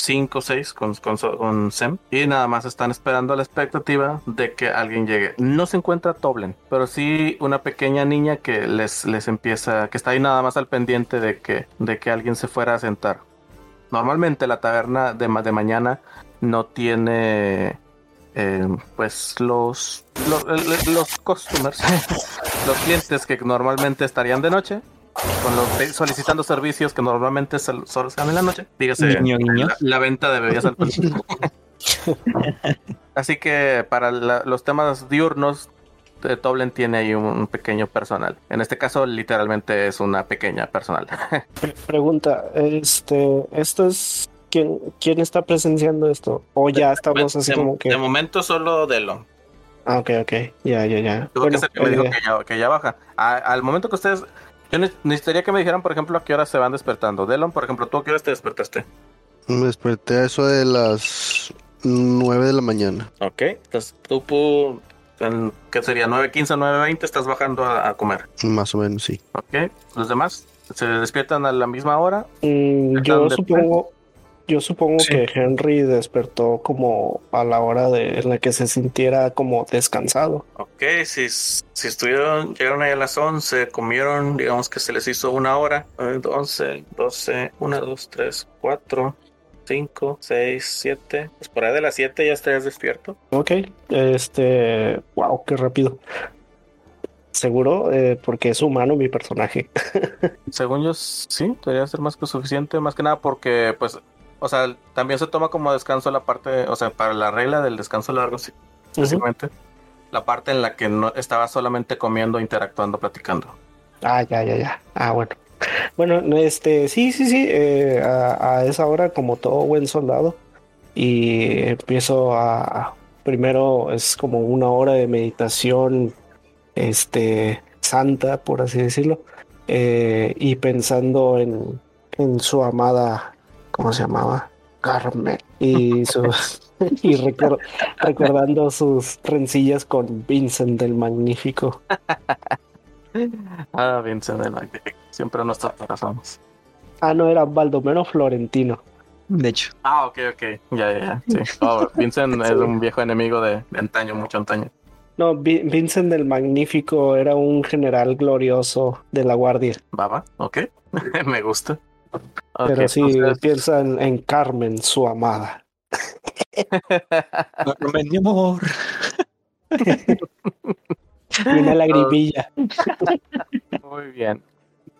cinco o seis con, con, con Sem. Y nada más están esperando la expectativa de que alguien llegue. No se encuentra Toblen, pero sí una pequeña niña que les, les empieza, que está ahí nada más al pendiente de que, de que alguien se fuera a sentar. Normalmente la taberna de, de mañana no tiene eh, pues los los, los customers, *laughs* los clientes que normalmente estarían de noche, con los de- solicitando servicios que normalmente solo se dan en la noche. Dígase. La, la venta de bebidas alcohólicas. Así que para la- los temas diurnos, eh, Toblen tiene ahí un, un pequeño personal. En este caso, literalmente es una pequeña personal. *laughs* Pre- Pregunta, este, esto es quién, quién está presenciando esto o ya estamos así de, como que de momento solo Delon. ah ok ok ya ya ya Tuvo que Bueno, ser que me dijo eh, que ya, que ya baja. A- al momento que ustedes. Yo ne- necesitaría que me dijeran, por ejemplo, a qué hora se van despertando. Delon, por ejemplo, ¿tú a qué horas te despertaste? Me desperté a eso de las 9 de la mañana. Ok. Entonces, tú, pu- ¿qué sería? 9.15, 9.20, estás bajando a, a comer. Más o menos, sí. Ok. Los demás se despiertan a la misma hora. mm, ¿Están yo supongo yo supongo Sí. que Henry despertó como a la hora de en la que se sintiera como descansado Ok, si, si estuvieron, llegaron ahí a las 11, comieron, digamos que se les hizo una hora. eh, 11, 12, 1, 2, 3, 4, 5, 6, 7. Pues por ahí de las 7 ya estarías despierto. Ok, este, wow, qué rápido. Seguro, eh, porque es humano mi personaje. *laughs* Según yo, sí, debería ser más que suficiente, más que nada porque, pues, o sea, también se toma como descanso la parte, o sea, para la regla del descanso largo, sí, básicamente, la parte en la que no estaba solamente comiendo, interactuando, platicando. Ah, ya, ya, ya. Ah, bueno. Bueno, este, sí, sí, sí, eh, a, a esa hora como todo buen soldado y empiezo a, primero es como una hora de meditación, este, santa, por así decirlo, eh, y pensando en, en su amada, ¿cómo se llamaba? Carmen. Y, sus, *laughs* y recordando sus rencillas con Vincent del Magnífico. *laughs* Ah, Vincent del Magnífico. Siempre nuestros corazones. Ah, no, era Baldomero Florentino. De hecho, Ah, ok, ok. Ya, ya, ya. Sí. Oh, Vincent *laughs* es un viejo enemigo de, de antaño, mucho antaño. No, Vi- Vincent del Magnífico era un general glorioso de la Guardia. Baba, ok. Me gusta. Pero sí, entonces- piensan en Carmen, su amada. Carmen, mi amor. Y una lagrimilla. Muy bien.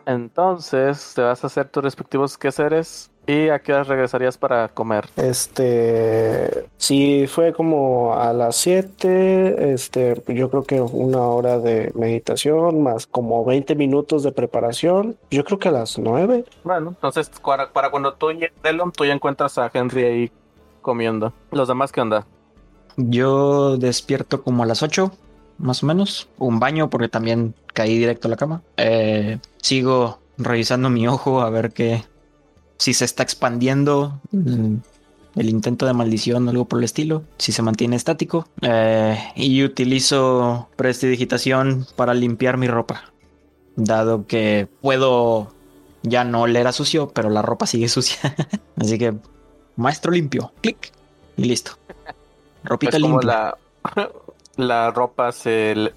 Entonces, te vas a hacer tus respectivos quehaceres y a qué horas regresarías para comer. Este, sí, fue como a las 7, este, yo creo que una hora de meditación, más como 20 minutos de preparación, yo creo que a las 9. Bueno, entonces para, para cuando tú llegues, Delon, tú ya encuentras a Henry ahí comiendo. ¿Los demás qué onda? Yo despierto como a las 8, más o menos. Un baño porque también caí directo a la cama. Eh, sigo revisando mi ojo a ver que si se está expandiendo mm, el intento de maldición o algo por el estilo, si se mantiene estático. Eh, y utilizo prestidigitación para limpiar mi ropa. Dado que puedo ya no oler a sucio, pero la ropa sigue *laughs* sucia. Así que, maestro limpio, clic y listo. Ropita limpia. la, la ropa se,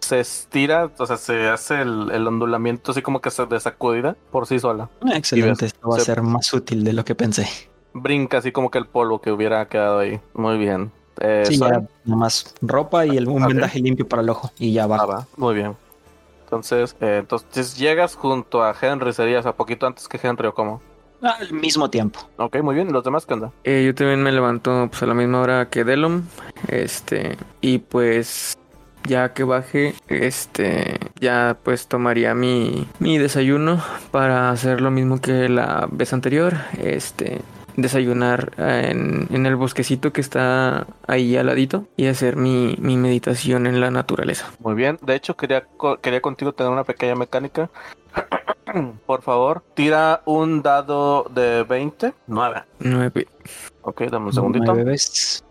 se estira, o sea, se hace el, el ondulamiento así como que se desacudida por sí sola. Ah, Excelente, ves, esto va a se- ser más útil de lo que pensé. Brinca así como que el polvo que hubiera quedado ahí. Muy bien. Eh, Sí, ya nada más ropa y el, un vendaje limpio para el ojo y ya Ah, va. va, muy bien. Entonces, eh, entonces llegas junto a Henry, serías a poquito antes que Henry o cómo. Al mismo tiempo. Ok, muy bien. ¿Y los demás qué onda? Eh, yo también me levanto pues a la misma hora que Delom. Este, y pues ya que baje, este, ya pues tomaría mi, mi desayuno para hacer lo mismo que la vez anterior. Este, desayunar en, en el bosquecito que está ahí al ladito y hacer mi, mi meditación en la naturaleza. Muy bien. De hecho, quería, co- quería contigo tener una pequeña mecánica. Por favor, tira un dado de 20. 9. Nueve. Ok, dame un segundito.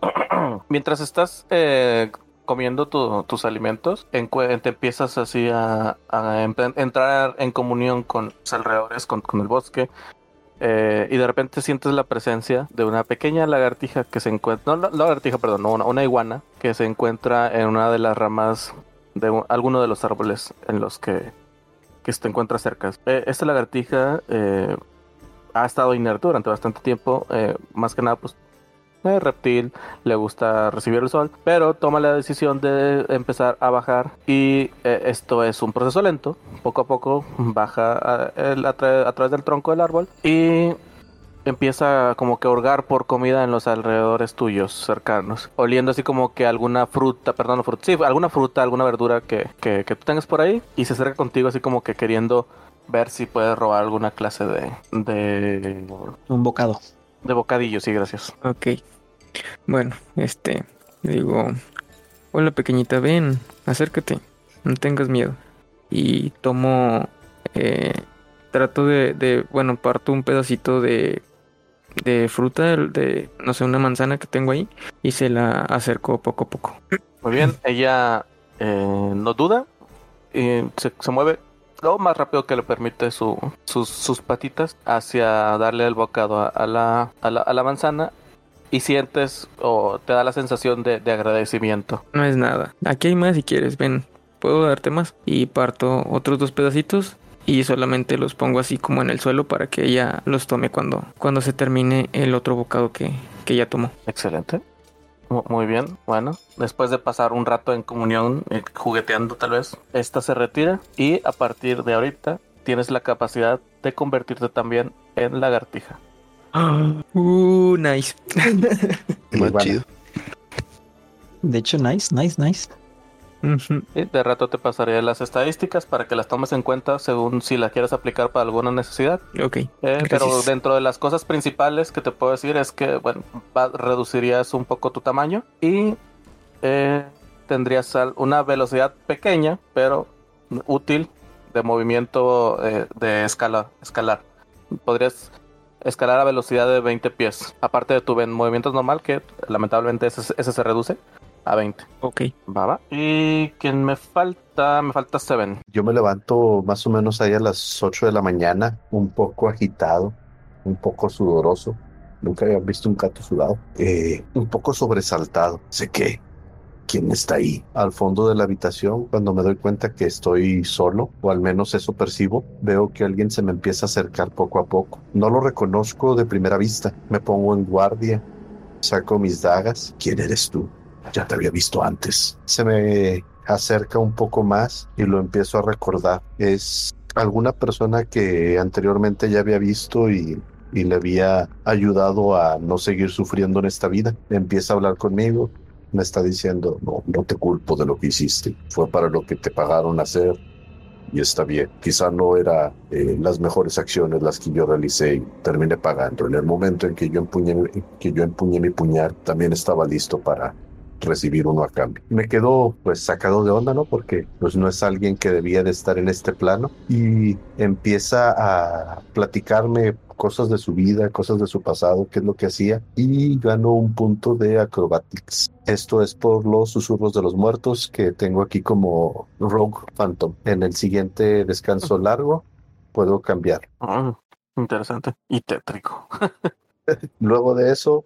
*clears throat* Mientras estás eh, comiendo tu- tus alimentos, encue- te empiezas así a, entrar en comunión con los alrededores, con, con el bosque. eh, y de repente sientes la presencia de una pequeña lagartija que se encuentra, no la- lagartija, perdón, no, una, una iguana que se encuentra en una de las ramas de un- alguno de los árboles en los que, que se encuentra cerca. Eh, esta lagartija eh, ha estado inerte durante bastante tiempo, eh, más que nada pues reptil, le gusta recibir el sol, pero toma la decisión de empezar a bajar y esto es un proceso lento, poco a poco baja a, a través del tronco del árbol y empieza como que a hurgar por comida en los alrededores tuyos cercanos, oliendo así como que alguna fruta, perdón, fruta, sí, alguna fruta, alguna verdura que, que, que tú tengas por ahí y se acerca contigo así como que queriendo ver si puede robar alguna clase de, de, Un bocado. de bocadillo, sí, gracias. Ok. Bueno, este, digo, hola pequeñita, ven, acércate, no tengas miedo. Y tomo, eh, trato de, de, bueno, parto un pedacito de, de fruta, de, no sé, una manzana que tengo ahí, y se la acerco poco a poco. Muy bien, ella eh, no duda y se, se mueve lo más rápido que le permite su, sus, sus patitas hacia darle el bocado a, a la, a, la, a la manzana y sientes o te da la sensación de, de agradecimiento. No es nada. Aquí hay más si quieres, ven, puedo darte más. Y parto otros dos pedacitos y solamente los pongo así como en el suelo para que ella los tome cuando, cuando se termine el otro bocado que, que ella tomó. Excelente. Mu- Muy bien, bueno, después de pasar un rato en comunión, eh, jugueteando tal vez, esta se retira y a partir de ahorita tienes la capacidad de convertirte también en lagartija. *gasps* Uh, nice. *laughs* Más Iguana. chido. De hecho, nice, nice, nice. Y de rato te pasaré las estadísticas para que las tomes en cuenta según si la quieres aplicar para alguna necesidad. Ok. Eh, pero dentro de las cosas principales que te puedo decir es que, bueno, va- reducirías un poco tu tamaño y eh, tendrías una velocidad pequeña, pero útil de movimiento eh, de escala, escalar. Podrías escalar a velocidad de 20 pies. Aparte de tu movimiento normal, que lamentablemente ese, ese se reduce a 20. Ok. Va, va. Y quien me falta, me falta Seven. Yo me levanto más o menos ahí a las 8 de la mañana, un poco agitado, un poco sudoroso. Nunca había visto un gato sudado. Eh, un poco sobresaltado. Sé que quién está ahí. Al fondo de la habitación, cuando me doy cuenta que estoy solo, o al menos eso percibo, veo que alguien se me empieza a acercar poco a poco. No lo reconozco de primera vista. Me pongo en guardia, saco mis dagas. ¿Quién eres tú? Ya te había visto antes. Se me acerca un poco más y lo empiezo a recordar. Es alguna persona que anteriormente ya había visto y, y le había ayudado a no seguir sufriendo en esta vida. Empieza a hablar conmigo. Me está diciendo, no, no te culpo de lo que hiciste. Fue para lo que te pagaron hacer y está bien. Quizá no era eh, las mejores acciones las que yo realicé y terminé pagando. En el momento en que yo empuñé, que yo empuñé mi puñal, también estaba listo para recibir uno a cambio. Me quedo pues sacado de onda, ¿no? Porque pues no es alguien que debía de estar en este plano y empieza a platicarme cosas de su vida, cosas de su pasado, qué es lo que hacía y gano un punto de acrobatics. Esto es por los susurros de los muertos que tengo aquí como Rogue Phantom. En el siguiente descanso largo puedo cambiar. Ah, interesante. Y tétrico. *laughs* Luego de eso,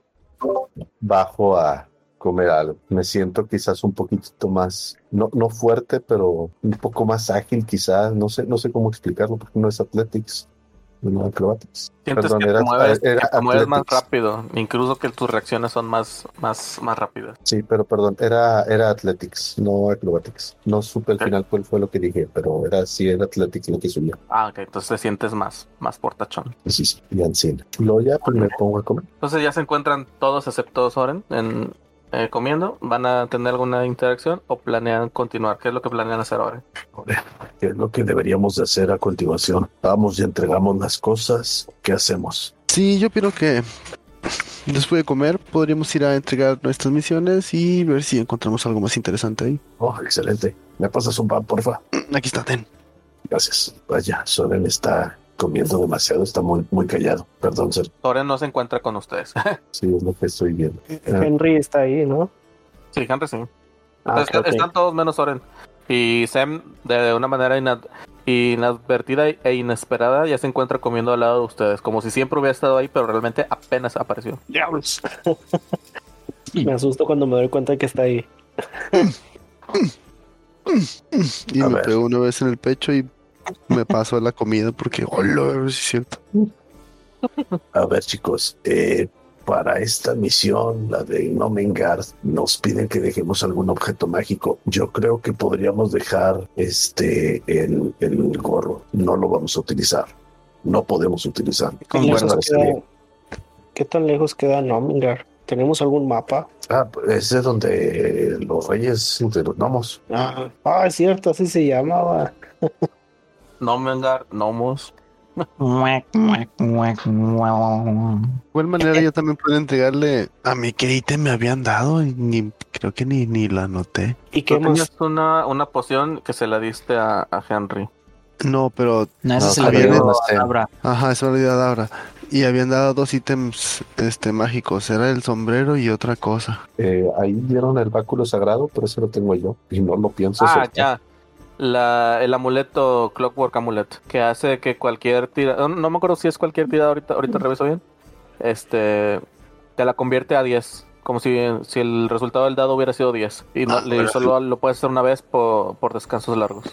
bajo a comer algo. Me siento quizás un poquito más, no, no fuerte, pero un poco más ágil quizás. No sé, no sé cómo explicarlo porque no es athletics, no acrobatics. Sientes Perdón, que era- te mueves, era que te mueves más rápido. Incluso que tus reacciones son más, más, más rápidas. Sí, pero perdón, era, era athletics, no acrobatics. No supe al final cuál fue lo que dije, pero era sí era athletics lo que subió. Ah, ok. Entonces te sientes más, más portachón. Sí, sí, y. Luego ya pues, me pongo a comer. Entonces ya se encuentran todos excepto Soren en, eh, comiendo. ¿Van a tener alguna interacción o planean continuar? ¿Qué es lo que planean hacer ahora? ¿Qué es lo que deberíamos de hacer a continuación? Vamos y entregamos las cosas. ¿Qué hacemos? Sí, yo creo que después de comer podríamos ir a entregar nuestras misiones y ver si encontramos algo más interesante ahí. Oh, excelente. ¿Me pasas un pan, porfa? Aquí está, ten. Gracias. Vaya, Soren está comiendo demasiado, está muy, muy callado. Perdón, Ser. Soren no se encuentra con ustedes. *laughs* Sí, es lo que estoy viendo. Henry está ahí, ¿no? sí, Henry sí. Ah, Entonces, ok. Están todos menos Soren. Y Sam, de una manera inad- inadvertida e inesperada, ya se encuentra comiendo al lado de ustedes. Como si siempre hubiera estado ahí, pero realmente apenas apareció. Diablos. *laughs* me asusto cuando me doy cuenta que está ahí. *laughs* Y A me ver. pego una vez en el pecho y me paso la comida porque, hola, a ver si es cierto. A ver, chicos, eh, para esta misión, la de Nomengard, nos piden que dejemos algún objeto mágico. Yo creo que podríamos dejar este el, el gorro. No lo vamos a utilizar. No podemos utilizar. ¿Qué, Concuerdo. lejos Parece queda, bien. ¿Qué tan lejos queda Nomingar? ¿Tenemos algún mapa? Ah, ese es donde los reyes internamos. Ah, ah, es cierto, así se llamaba. *laughs* Nomengar, Nomos. Muec, muec, muec, muec. De igual manera, yo también puedo entregarle a mi que ítem me habían dado y ni, creo que ni, ni la anoté. ¿Y más? tenías una, una poción que se la diste a, a Henry. No, pero, No, ese No, se lo había dio a Abra. ajá, eso lo dado ahora. Y habían dado dos ítems este, mágicos. Era el sombrero y otra cosa. Eh, ahí dieron el báculo sagrado, pero eso lo tengo yo. Y no lo pienso Ah, soltar. ya. La, el amuleto, Clockwork Amulet, que hace que cualquier tira, no, no me acuerdo si es cualquier tirada, ahorita, ahorita reviso bien. Este, te la convierte a 10, como si, si el resultado del dado hubiera sido 10. Y no, Ah, le- solo lo puedes hacer una vez por, por descansos largos.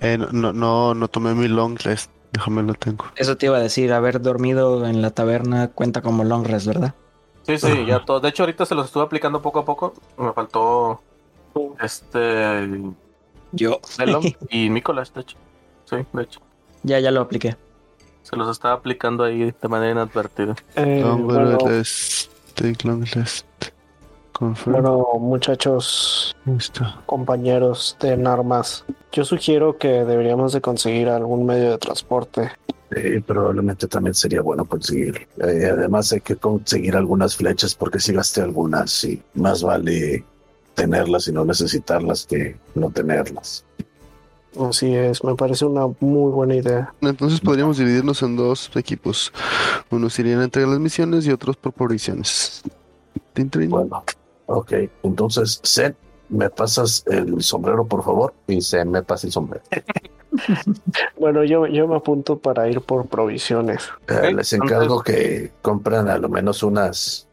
Eh, no, no, no, no tomé mi long rest. Déjame lo tengo. Eso te iba a decir, haber dormido en la taberna cuenta como long rest, ¿verdad? Sí, sí, ya todo. De hecho, ahorita se los estuve aplicando poco a poco. Me faltó este Yo. Delon *laughs* y Nicolás, de hecho. Sí, de hecho. ya, ya lo apliqué. Se los estaba aplicando ahí de manera inadvertida. Eh, Long bueno, rest. Take long rest. Confirm. bueno, muchachos, está. compañeros de armas, yo sugiero que deberíamos de conseguir algún medio de transporte. Eh, probablemente también sería bueno conseguir. Eh, además hay que conseguir algunas flechas porque si gasté algunas y más vale tenerlas y no necesitarlas que no tenerlas. Así es, me parece una muy buena idea. Entonces podríamos dividirnos en dos equipos. Unos irían a entregar las misiones y otros por provisiones. Tin. Bueno, ok. Entonces, Zen, ¿me pasas el sombrero, por favor? Y Zen me pasa el sombrero. *laughs* Bueno, yo, yo me apunto para ir por provisiones. Eh, les encargo que compren a lo menos unas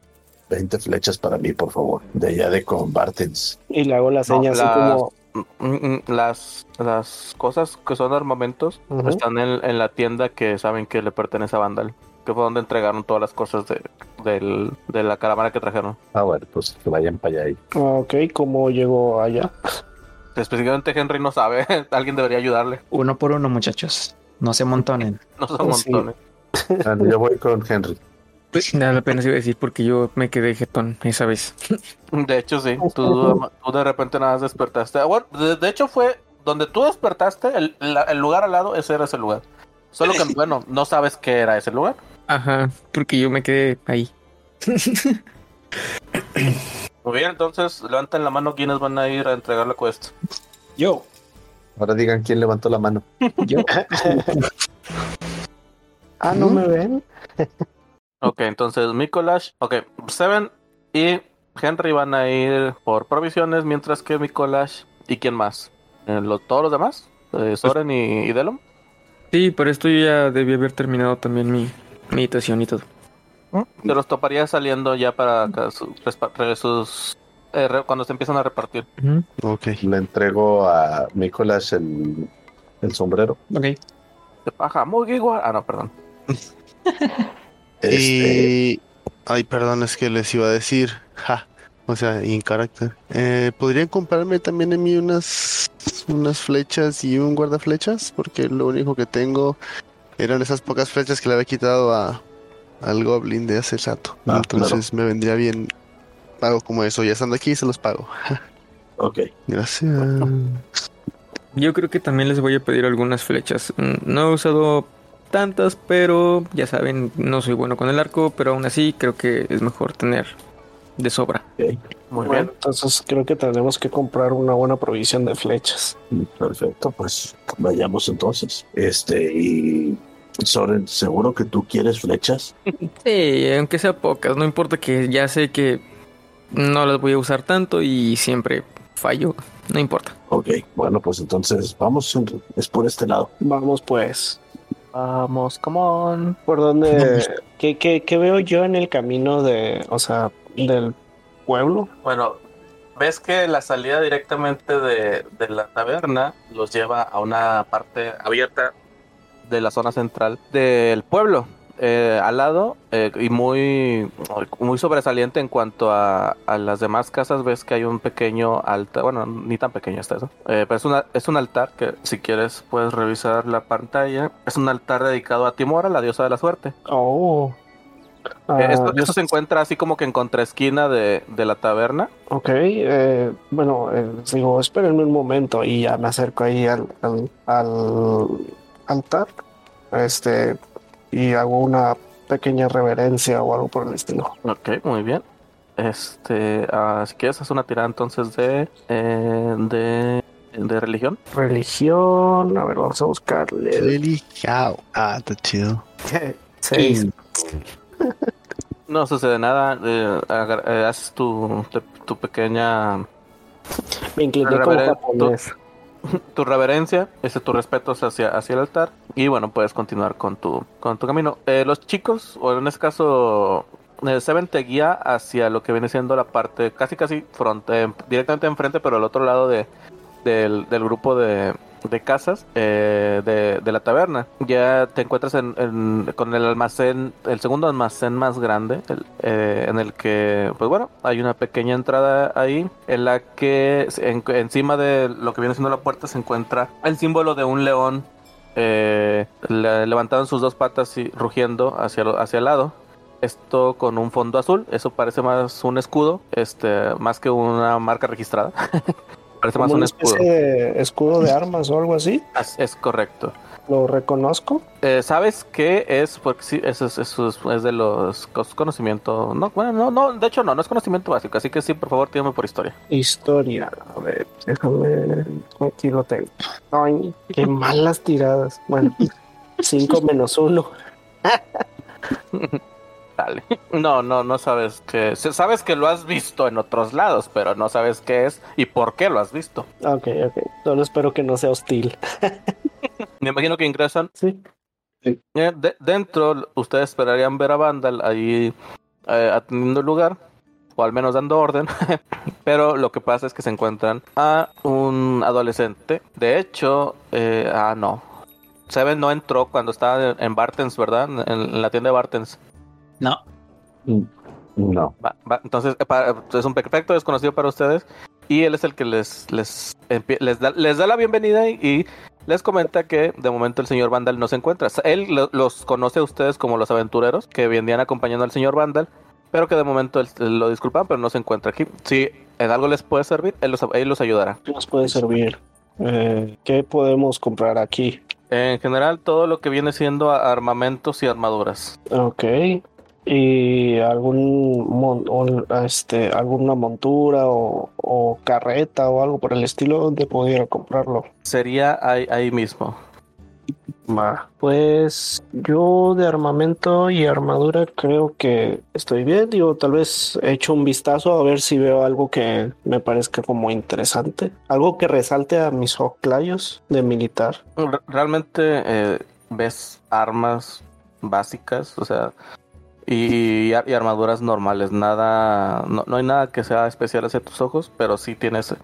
20 flechas para mí, por favor. De allá de Combatants. Y le hago la No, seña así las- como. Mm, mm, Las, las cosas que son armamentos están en, en la tienda que saben que le pertenece a Vandal. Que fue donde entregaron todas las cosas de, del- de la caravana que trajeron. Ah, bueno, pues que vayan para allá. ahí. Ah, Ok, ¿cómo llegó allá? Específicamente Henry no sabe. *laughs* Alguien debería ayudarle. Uno por uno, muchachos. No se montonen. *laughs* No son Sí. montones. Ah, Yo voy con Henry. Pues nada, apenas iba a decir porque yo me quedé jetón esa vez. *laughs* De hecho, sí. Tú, tú de repente nada más despertaste. Ah, Bueno, de, de hecho fue donde tú despertaste, el, la- el lugar al lado, ese era ese lugar. Solo que, bueno, no sabes qué era ese lugar. Ajá, porque yo me quedé ahí. *laughs* Muy bien, entonces levanten la mano quienes van a ir a entregar la cuesta. Yo. Ahora digan quién levantó la mano. Yo. *laughs* Ah, ¿no ¿Mm? me ven? Ok, entonces Mikolash, ok, Seven y Henry van a ir por provisiones, mientras que Mikolash y quién más? Eh, lo- ¿Todos los demás? Eh, ¿Soren y, y Delon? Sí, por esto yo ya debí haber terminado también mi meditación y todo. Te los toparía saliendo ya para su- sus... eh, re- cuando se empiezan a repartir. Ok. Le entrego a Nicolás el, el sombrero. Ok. De paja, muy igual. Ah, no, perdón. *laughs* Este, Y... Ay, perdón, es que les iba a decir. Ja. O sea, en carácter. Eh, ¿podrían comprarme también a mí unas, unas flechas y un guardaflechas? Porque lo único que tengo eran esas pocas flechas que le había quitado a, al Goblin de hace rato. Ah, Entonces me vendría bien. Pago como eso. Ya estando aquí, se los pago. ok. Gracias. Yo creo que también les voy a pedir algunas flechas. Mm, No he usado tantas, pero ya saben, no soy bueno con el arco, pero aún así creo que es mejor tener de sobra. Muy Bueno, bien. entonces creo que tenemos que comprar una buena provisión de flechas. Perfecto, pues vayamos entonces. Este, y Soren, ¿seguro que tú quieres flechas? *laughs* Sí, aunque sea pocas, no importa que ya sé que no las voy a usar tanto y siempre fallo, no importa. Ok, bueno, pues entonces vamos, es por este lado. Vamos pues. Vamos, come on. ¿Por dónde? ¿Qué, qué, qué veo yo en el camino de, o sea, del pueblo? Bueno, ves que la salida directamente de, de la taberna los lleva a una parte abierta de la zona central del pueblo. Eh, al lado eh, y muy, muy sobresaliente en cuanto a, a las demás casas, ves que hay un pequeño altar, bueno, ni tan pequeño está eso, eh, pero es, una, es un altar que si quieres puedes revisar la pantalla. Es un altar dedicado a Timora, la diosa de la suerte. Oh. Eh, esto, se encuentra así como que en contraesquina de, de la taberna. Ok, eh, bueno, eh, digo, espérenme un momento y ya me acerco ahí al, al, al altar, este, y hago una pequeña reverencia o algo por el estilo. Ok, muy bien. Este, ah, si quieres, haz una tirada entonces de, eh, de, de religión. Religión, a ver, vamos a buscarle. Religiao. Ah, está chido. *laughs* Seis. No sucede nada. eh, eh, haces tu, tu, tu pequeña, Me incliné como japonés. tu *laughs* reverencia, ese tu respeto hacia, hacia el altar. Y bueno, puedes continuar con tu, con tu camino. Eh, los chicos, o en este caso, eh, Seven te guía hacia lo que viene siendo la parte casi casi fronte, directamente enfrente, pero al otro lado de, del, del grupo de, de casas eh, de, de la taberna. Ya te encuentras en, con el almacén, el segundo almacén más grande, el, eh, en el que, pues bueno, hay una pequeña entrada ahí en la que en- encima de lo que viene siendo la puerta se encuentra el símbolo de un león eh, le- levantado en sus dos patas y rugiendo hacia, hacia el lado. Esto con un fondo azul, eso parece más un escudo, este, más que una marca registrada. *laughs* parece más un escudo. de escudo de armas o algo así. *laughs* As- Es correcto. lo reconozco. Eh, ¿Sabes qué es? Porque sí, eso es, eso es, es de los cos- conocimiento. No, bueno, no, no, de hecho no, no es conocimiento básico. Así que sí, por favor, tírame por historia. Historia. A ver, déjame. Aquí lo tengo. Ay, qué malas tiradas. Bueno, *laughs* 5 menos 1. *laughs* *laughs* No, no, no sabes que. Sabes que lo has visto en otros lados, pero no sabes qué es y por qué lo has visto. Ok, ok. Solo espero que no sea hostil. *laughs* Me imagino que ingresan. Sí. Eh, de- dentro, ustedes esperarían ver a Vandal ahí eh, atendiendo el lugar, o al menos dando orden. *laughs* Pero lo que pasa es que se encuentran a un adolescente. De hecho, eh, ah, no. Seven no entró cuando estaba en, en Bartens, ¿verdad? En, en la tienda de Bartens. No, No. Va- va, entonces, eh, es un perfecto desconocido para ustedes. Y él es el que les, les, les, da, les da la bienvenida y, y les comenta que de momento el señor Vandal no se encuentra. Él lo- los conoce a ustedes como los aventureros que vendían acompañando al señor Vandal, pero que de momento él- lo disculpan, pero no se encuentra aquí. Si en algo les puede servir, él los, él los ayudará. ¿Qué nos puede servir? Eh, ¿Qué podemos comprar aquí? En general, todo lo que viene siendo armamentos y armaduras. Ok. ¿Y algún mon- un- este, alguna montura o, o carreta o algo por el estilo donde pudiera comprarlo? Sería ahí, ahí mismo. Va. Pues yo de armamento y armadura creo que estoy bien. Digo, tal vez echo un vistazo a ver si veo algo que me parezca como interesante. Algo que resalte a mis oclayos de militar. Re- Realmente eh, ves armas básicas, o sea, y, y armaduras normales. Nada, no, no hay nada que sea especial hacia tus ojos, pero sí tienes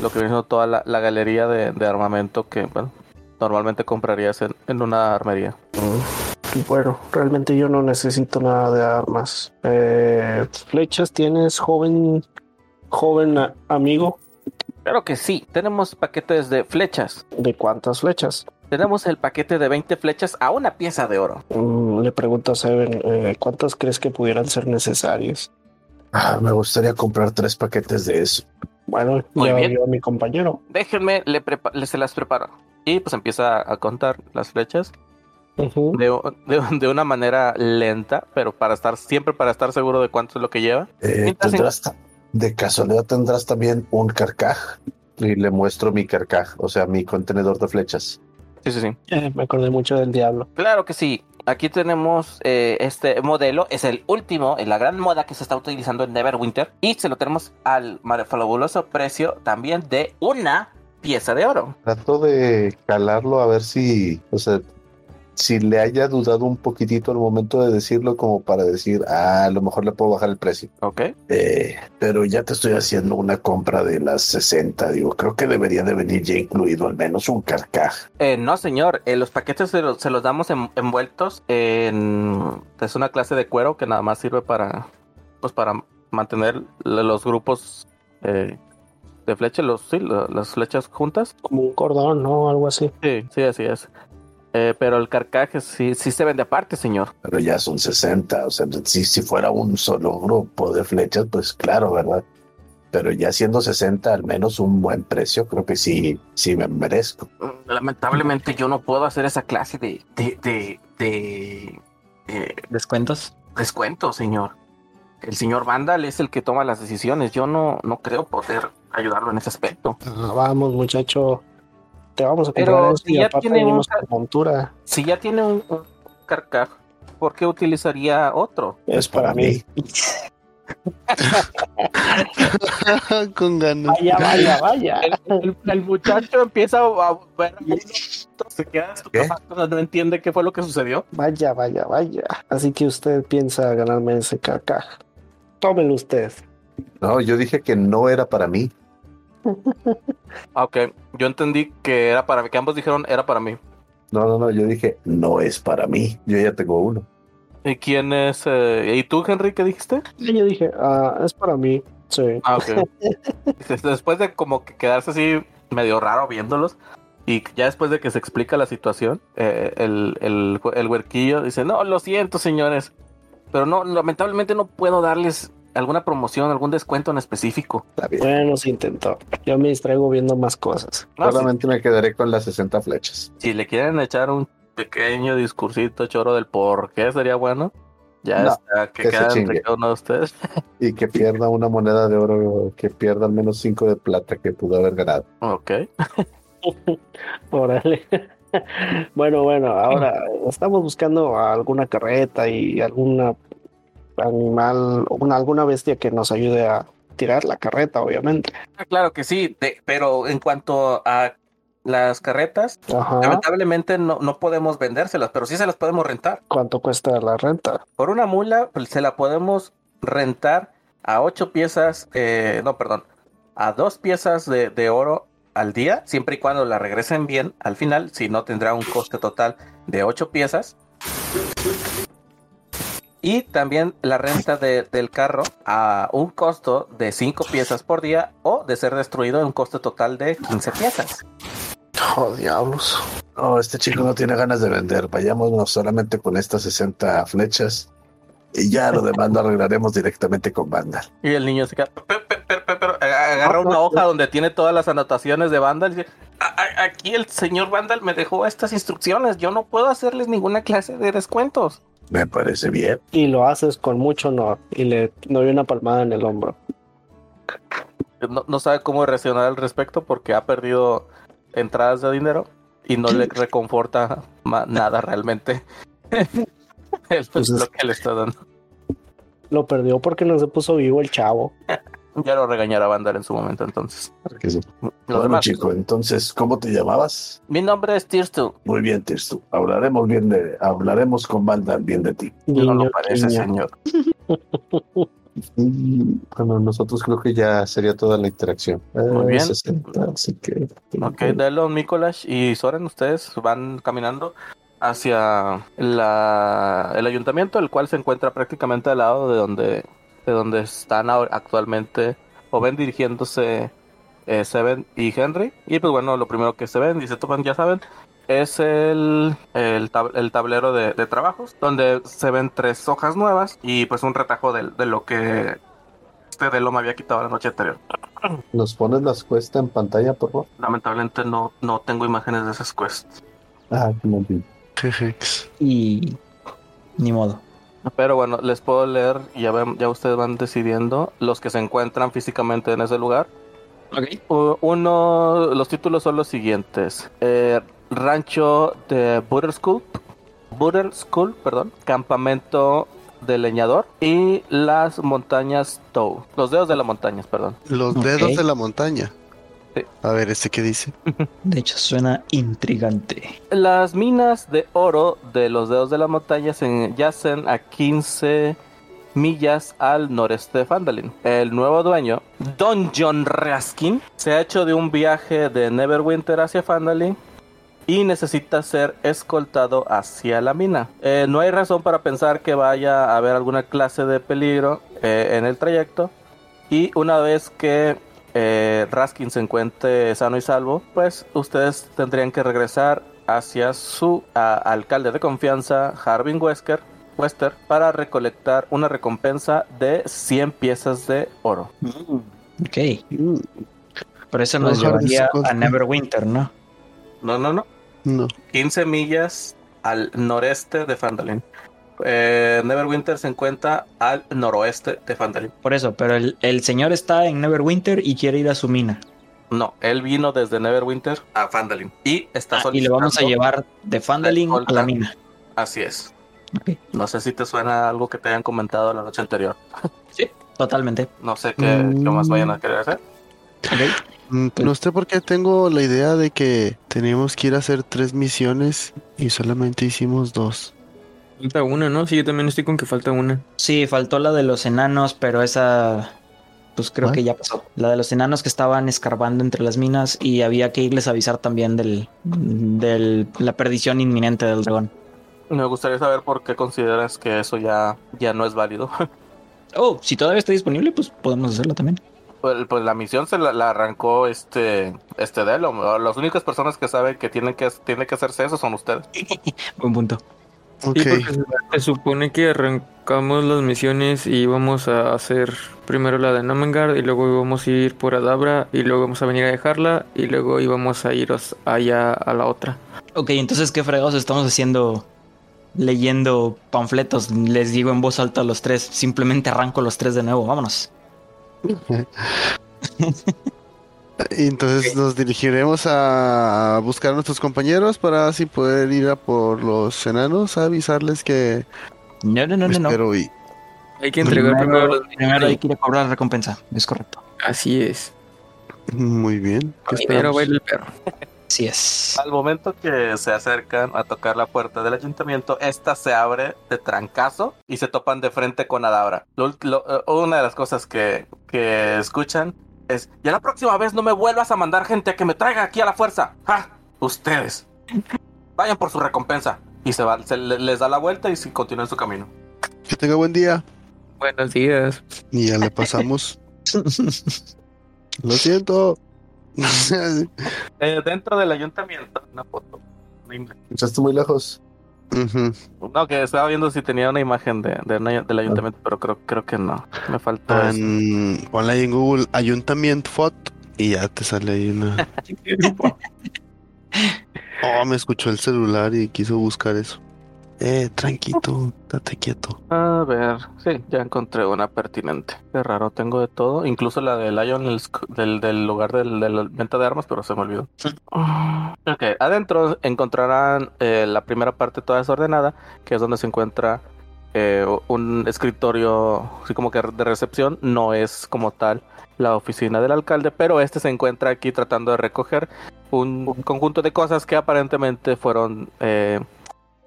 lo que viene siendo toda la, la galería de, de armamento que bueno, normalmente comprarías en, en una armería. Y Bueno, realmente yo no necesito nada de armas. Eh, flechas tienes, joven, joven amigo. Claro que sí, tenemos paquetes de flechas. ¿De cuántas flechas? Tenemos el paquete de 20 flechas a una pieza de oro. Mm, le pregunto a Seven, eh, ¿cuántas crees que pudieran ser necesarias? Ah, me gustaría comprar tres paquetes de eso. Bueno, Muy ya bien. vio a mi compañero. Déjenme, le, le- se las preparo. Y pues empieza a contar las flechas. De, de- de una manera lenta, pero para estar siempre para estar seguro de cuánto es lo que lleva. Eh, ¿tendrás de casualidad tendrás también un carcaj y le muestro mi carcaj, o sea, mi contenedor de flechas. Sí, sí, sí. Eh, me acordé mucho del diablo. Claro que sí. Aquí tenemos eh, este modelo, es el último, en la gran moda que se está utilizando en Neverwinter. Y se lo tenemos al fabuloso precio también de una pieza de oro. Trato de calarlo a ver si, o sea, si le haya dudado un poquitito al momento de decirlo como para decir, ah, a lo mejor le puedo bajar el precio. ¿Ok? Eh, pero ya te estoy haciendo una compra de las 60, digo, creo que debería de venir ya incluido al menos un carcaj. Eh, no, señor. Eh, los paquetes se los, se los damos en- envueltos en... Es una clase de cuero que nada más sirve para... Pues para mantener los grupos eh, de flechas, los, sí, la- las flechas juntas. Como un cordón, ¿no? Algo así. Sí, sí, así es. Eh, pero el carcaje sí, sí se vende aparte, señor. Pero ya son 60, o sea, si, si fuera un solo grupo de flechas, pues claro, ¿verdad? Pero ya siendo 60, al menos un buen precio, creo que sí, sí me merezco. Lamentablemente yo no puedo hacer esa clase de, de, de, de, eh, descuentos. descuento, señor. El señor Vandal es el que toma las decisiones. Yo no, no creo poder ayudarlo en ese aspecto. Ah, vamos, muchacho. Te vamos a Pero comprar esto si y ya aparte tiene venimos un- con montura. Si ya tiene un, un carcaj, ¿por qué utilizaría otro? Es para mí. *laughs* Con ganas. Vaya, vaya, vaya. El, el- el muchacho empieza a ver, se queda ¿Qué? estupefacto, no entiende qué fue lo que sucedió. Vaya, vaya, vaya. Así que usted piensa ganarme ese carcaj. Tómelo usted. No, yo dije que no era para mí. Ah, Ok, yo entendí que era para mí, que ambos dijeron era para mí. No, no, no, yo dije no es para mí. Yo ya tengo uno. ¿Y quién es? eh, ¿Y tú, Henry, qué dijiste? Yo dije, ah, es para mí. Sí. Ah, ok. *laughs* después de como que quedarse así medio raro viéndolos y ya después de que se explica la situación, eh, el, el, el huerquillo dice, no, lo siento, señores, pero no, lamentablemente no puedo darles alguna promoción, algún descuento en específico. Está bien. Bueno, se intentó. Yo me distraigo viendo más cosas. No, Solamente me quedaré con las 60 flechas. si le quieren echar un pequeño discursito choro del por qué sería bueno, ya No, está, que que se queda entre uno de ustedes. *laughs* Y que pierda una moneda de oro, que pierda al menos 5 de plata que pudo haber ganado. Ok. *laughs* Órale. *laughs* Bueno, bueno, ahora estamos buscando alguna carreta y alguna animal, una, alguna bestia que nos ayude a tirar la carreta, obviamente. Ah, Claro que sí, de- pero en cuanto a las carretas, Ajá. lamentablemente no, no podemos vendérselas, pero sí se las podemos rentar. ¿Cuánto cuesta la renta? Por una mula pues, se la podemos rentar a ocho piezas, eh, no, perdón, a dos piezas de, de oro al día, siempre y cuando la regresen bien al final, si no tendrá un coste total de ocho piezas. Y también la renta de- del carro a un costo de cinco piezas por día o de ser destruido en un coste total de 15 piezas. Oh, diablos. No, este chico no tiene ganas de vender. Vayámonos solamente con estas 60 flechas. Y ya lo demás lo arreglaremos directamente con Vandal. Y el niño se queda. "Pe- pe- pe- pe- pero, eh, agarra una hoja donde tiene todas las anotaciones de Vandal y dice: "A- a- Aquí el señor Vandal me dejó estas instrucciones. Yo no puedo hacerles ninguna clase de descuentos. Me parece bien. Y lo haces con mucho honor y le doy una palmada en el hombro. No, no sabe cómo reaccionar al respecto porque ha perdido entradas de dinero y no le *laughs* reconforta nada realmente. *laughs* Es Pues es- lo que le está dando. Lo perdió porque no se puso vivo el chavo. *laughs* Ya lo regañará Vandal en su momento entonces. Claro que sí. Los Bueno, demás. chico, entonces, ¿cómo te llamabas? Mi nombre es Tirstu. Muy bien, Tirstu. Hablaremos bien de, hablaremos con Vandal bien de ti. No lo parece, señor. *laughs* Bueno, nosotros creo que ya sería toda la interacción. Muy Eh, bien. 60, así que. Ok, Delon, Mikolash y Soren, ustedes van caminando hacia la, el ayuntamiento, el cual se encuentra prácticamente al lado de donde, de donde están actualmente o ven dirigiéndose eh, Seven y Henry. Y pues bueno, lo primero que se ven, y se topan, ya saben, es el, el, tab- el tablero de, de trabajos, donde se ven tres hojas nuevas y pues un retajo de, de lo que este Delon me había quitado la noche anterior. *clears throat* ¿Nos pones las cuestas en pantalla, por favor? Lamentablemente no, no tengo imágenes de esas quests. Ah, muy bien. Y ni modo. Pero bueno, les puedo leer y ya, ven- ya ustedes van decidiendo los que se encuentran físicamente en ese lugar. Uno, los títulos son los siguientes. Eh, rancho de Butter School, Butter School, perdón, campamento de leñador y las montañas Tow, los dedos de las montañas, perdón. Los dedos de la montaña. Sí. A ver, ¿este qué dice? *laughs* De hecho, suena intrigante. Las minas de oro de los dedos de la montaña se yacen a 15 millas al noreste de Fandalin. El nuevo dueño, Don John Raskin, se ha hecho de un viaje de Neverwinter hacia Fandalin y necesita ser escoltado hacia la mina. Eh, no hay razón para pensar que vaya a haber alguna clase de peligro eh, en el trayecto y una vez que eh, Raskin se encuentre sano y salvo, pues ustedes tendrían que regresar hacia su a- alcalde de confianza, Harvin Wesker, Wester, para recolectar una recompensa de 100 piezas de oro. Ok. Mm, Por eso nos llevaría a Neverwinter, ¿no? No, no, no. No. 15 millas al noreste de Fandalin. Eh, Neverwinter se encuentra al noroeste de Fandalin. Por eso, pero el, el señor está en Neverwinter y quiere ir a su mina. No, él vino desde Neverwinter a Fandalin y está Ah, y le vamos a llevar de Fandalin a la mina. Así es. No sé si te suena algo que te hayan comentado la noche anterior. *laughs* Totalmente. No sé qué, qué más vayan a querer hacer. Mm, No sé por qué tengo la idea de que teníamos que ir a hacer tres misiones y solamente hicimos dos. Falta una, ¿no? Sí, yo también estoy con que falta una. Sí, faltó la de los enanos, pero esa. Pues creo que ya pasó. La de los enanos que estaban escarbando entre las minas y había que irles a avisar también del, del la perdición inminente del dragón. Me gustaría saber por qué consideras que eso ya, ya no es válido. *laughs* Oh, si todavía está disponible, pues podemos hacerlo también. Pues, pues la misión se la, la arrancó este este Delom. Las únicas personas que saben que tienen que tiene que hacerse eso son ustedes. *laughs* Buen punto. Sí, porque se, se supone que arrancamos las misiones y íbamos a hacer primero la de Nomengard y luego íbamos a ir por Adabra y luego íbamos a venir a dejarla y luego íbamos a ir allá a la otra. Ok, entonces, ¿qué fregados estamos haciendo? Leyendo panfletos. Les digo en voz alta a los tres. Simplemente arranco los tres de nuevo. Vámonos. *laughs* Y entonces nos dirigiremos a buscar a nuestros compañeros para así poder ir a por los enanos a avisarles que No, no, no, no. no. y Hay que entregar primero, Primero, los primero hay que ir a cobrar recompensa. Es correcto. Así es. muy bien. ¿Qué Primero baila el perro. Así es. Al momento que se acercan a tocar la puerta del ayuntamiento, esta se abre de trancazo y se topan de frente con Adabra. Lo- lo- eh, una de las cosas que, que escuchan es, ya la próxima vez no me vuelvas a mandar gente a que me traiga aquí a la fuerza. ¡Ja! Ustedes. Vayan por su recompensa. Y se, va, se le- les da la vuelta y continúan su camino. Que tenga buen día. Buenos días. Y ya le pasamos. *laughs* Lo siento. Eh, dentro del ayuntamiento, una foto. Estás muy lejos. No, que estaba viendo si tenía una imagen de, del ayuntamiento, pero creo, creo que no. Me faltó eso. Pan- Ponle ahí en Google Ayuntamiento Fot y ya te sale ahí una. *laughs* Oh, me escuchó el celular y quiso buscar eso. Eh, tranquilo, date quieto. A ver, sí, ya encontré una pertinente. Qué raro, tengo de todo, incluso la de Lion el del, del lugar del- de la venta de armas, pero se me olvidó. Ok, adentro encontrarán eh, la primera parte toda desordenada, que es donde se encuentra eh, un escritorio, así como que de recepción, no es como tal la oficina del alcalde, pero este se encuentra aquí tratando de recoger un conjunto de cosas que aparentemente fueron eh,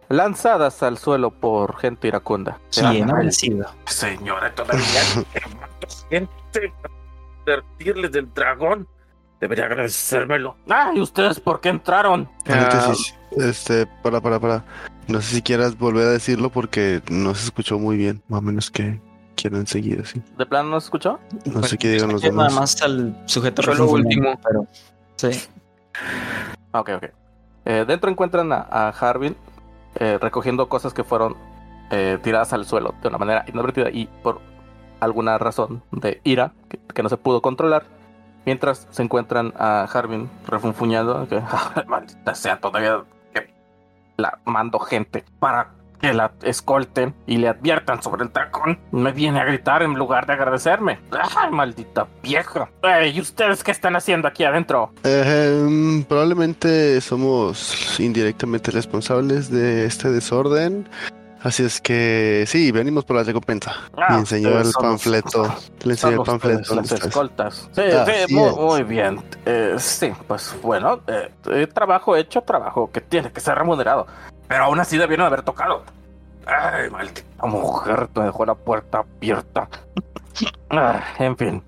lanzadas al suelo por gente iracunda. ¿Quién Ah, habrá sido? Señora, todavía *laughs* gente advertirles del dragón. Debería agradecérmelo. Ah, ¿y ustedes por qué entraron? Paréntesis. Este, para, para, para. No sé si quieras volver a decirlo porque no se escuchó muy bien. Más o menos que quieran seguir así. ¿De plano no se escuchó? No sé qué digan los Nada demás. más al sujeto Fue lo último. pero sí. Ah, Ok, ok. Eh, dentro encuentran a, a Harvin eh, recogiendo cosas que fueron eh, tiradas al suelo de una manera inadvertida y por alguna razón de ira que, que no se pudo controlar. Mientras se encuentran a Harvin refunfuñando, que "Ah, *laughs* maldita sea todavía que la mando gente para que la escolten y le adviertan sobre el dragón. Me viene a gritar en lugar de agradecerme. ¡Ay, maldita vieja! ¿Y ustedes qué están haciendo aquí adentro? Ejem, probablemente somos indirectamente responsables de este desorden. Así es que sí, venimos por la recompensa. Ah, y enseñó el los- panfleto. Le enseñó el panfleto. las escoltas. Sí, Así sí, muy, muy bien. Eh, sí, pues bueno, eh, eh, trabajo hecho, trabajo que tiene que ser remunerado. Pero aún así debieron haber tocado. Ay, maldita mujer, te dejó la puerta abierta. Ah, en fin.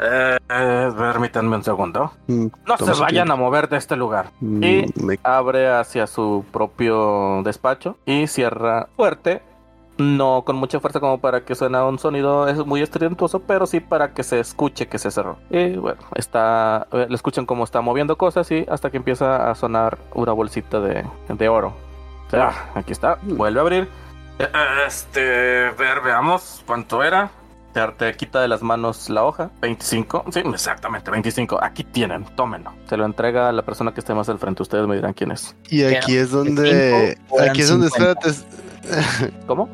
Eh, eh, permítanme un segundo. Mm, No se vayan tiempo. a mover de este lugar. mm, Y- me- Abre hacia su propio despacho y cierra fuerte. No con mucha fuerza como para que suene un sonido es muy estridentoso, pero sí para que se escuche que se cerró. Y bueno, está, eh, le escuchan cómo está moviendo cosas y hasta que empieza a sonar una bolsita de, de oro. Ah, aquí está, vuelve a abrir. Este, ver, veamos cuánto era. Te, te quita de las manos la hoja. 25. Sí, exactamente, 25. Aquí tienen, tómenlo. Se lo entrega a la persona que esté más al frente. Ustedes me dirán quién es. Y aquí es donde. Aquí es donde, 50? espérate. *laughs* ¿Cómo?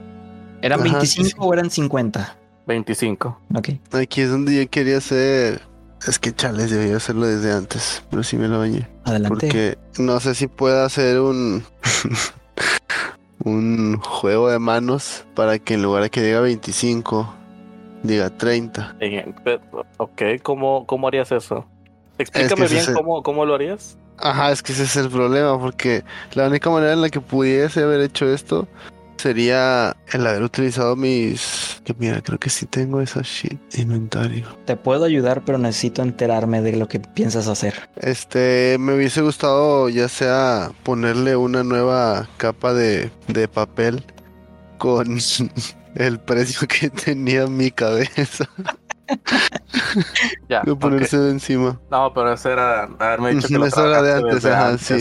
¿Eran Ajá, 25 sí, sí. o eran 50? 25. Ok. Aquí es donde yo quería hacer. Es que chales, debía hacerlo desde antes. Pero sí me lo bañé. Adelante. Porque no sé si puedo hacer un. *laughs* un juego de manos para que en lugar de que diga 25, diga 30. Eh, pe- Ok, ¿cómo, cómo harías eso? Explícame bien es el- cómo, cómo lo harías. Ajá, es que ese es el problema, porque la única manera en la que pudiese haber hecho esto sería el haber utilizado mis... Que mira, creo que sí tengo esa shit inventario. Te puedo ayudar, pero necesito enterarme de lo que piensas hacer. Este, me hubiese gustado ya sea ponerle una nueva capa de, de papel con *laughs* el precio que tenía mi cabeza Ya. *laughs* ok. ponerse encima. No, pero eso era haberme dicho que *laughs* lo Eso era de antes, ajá, sí.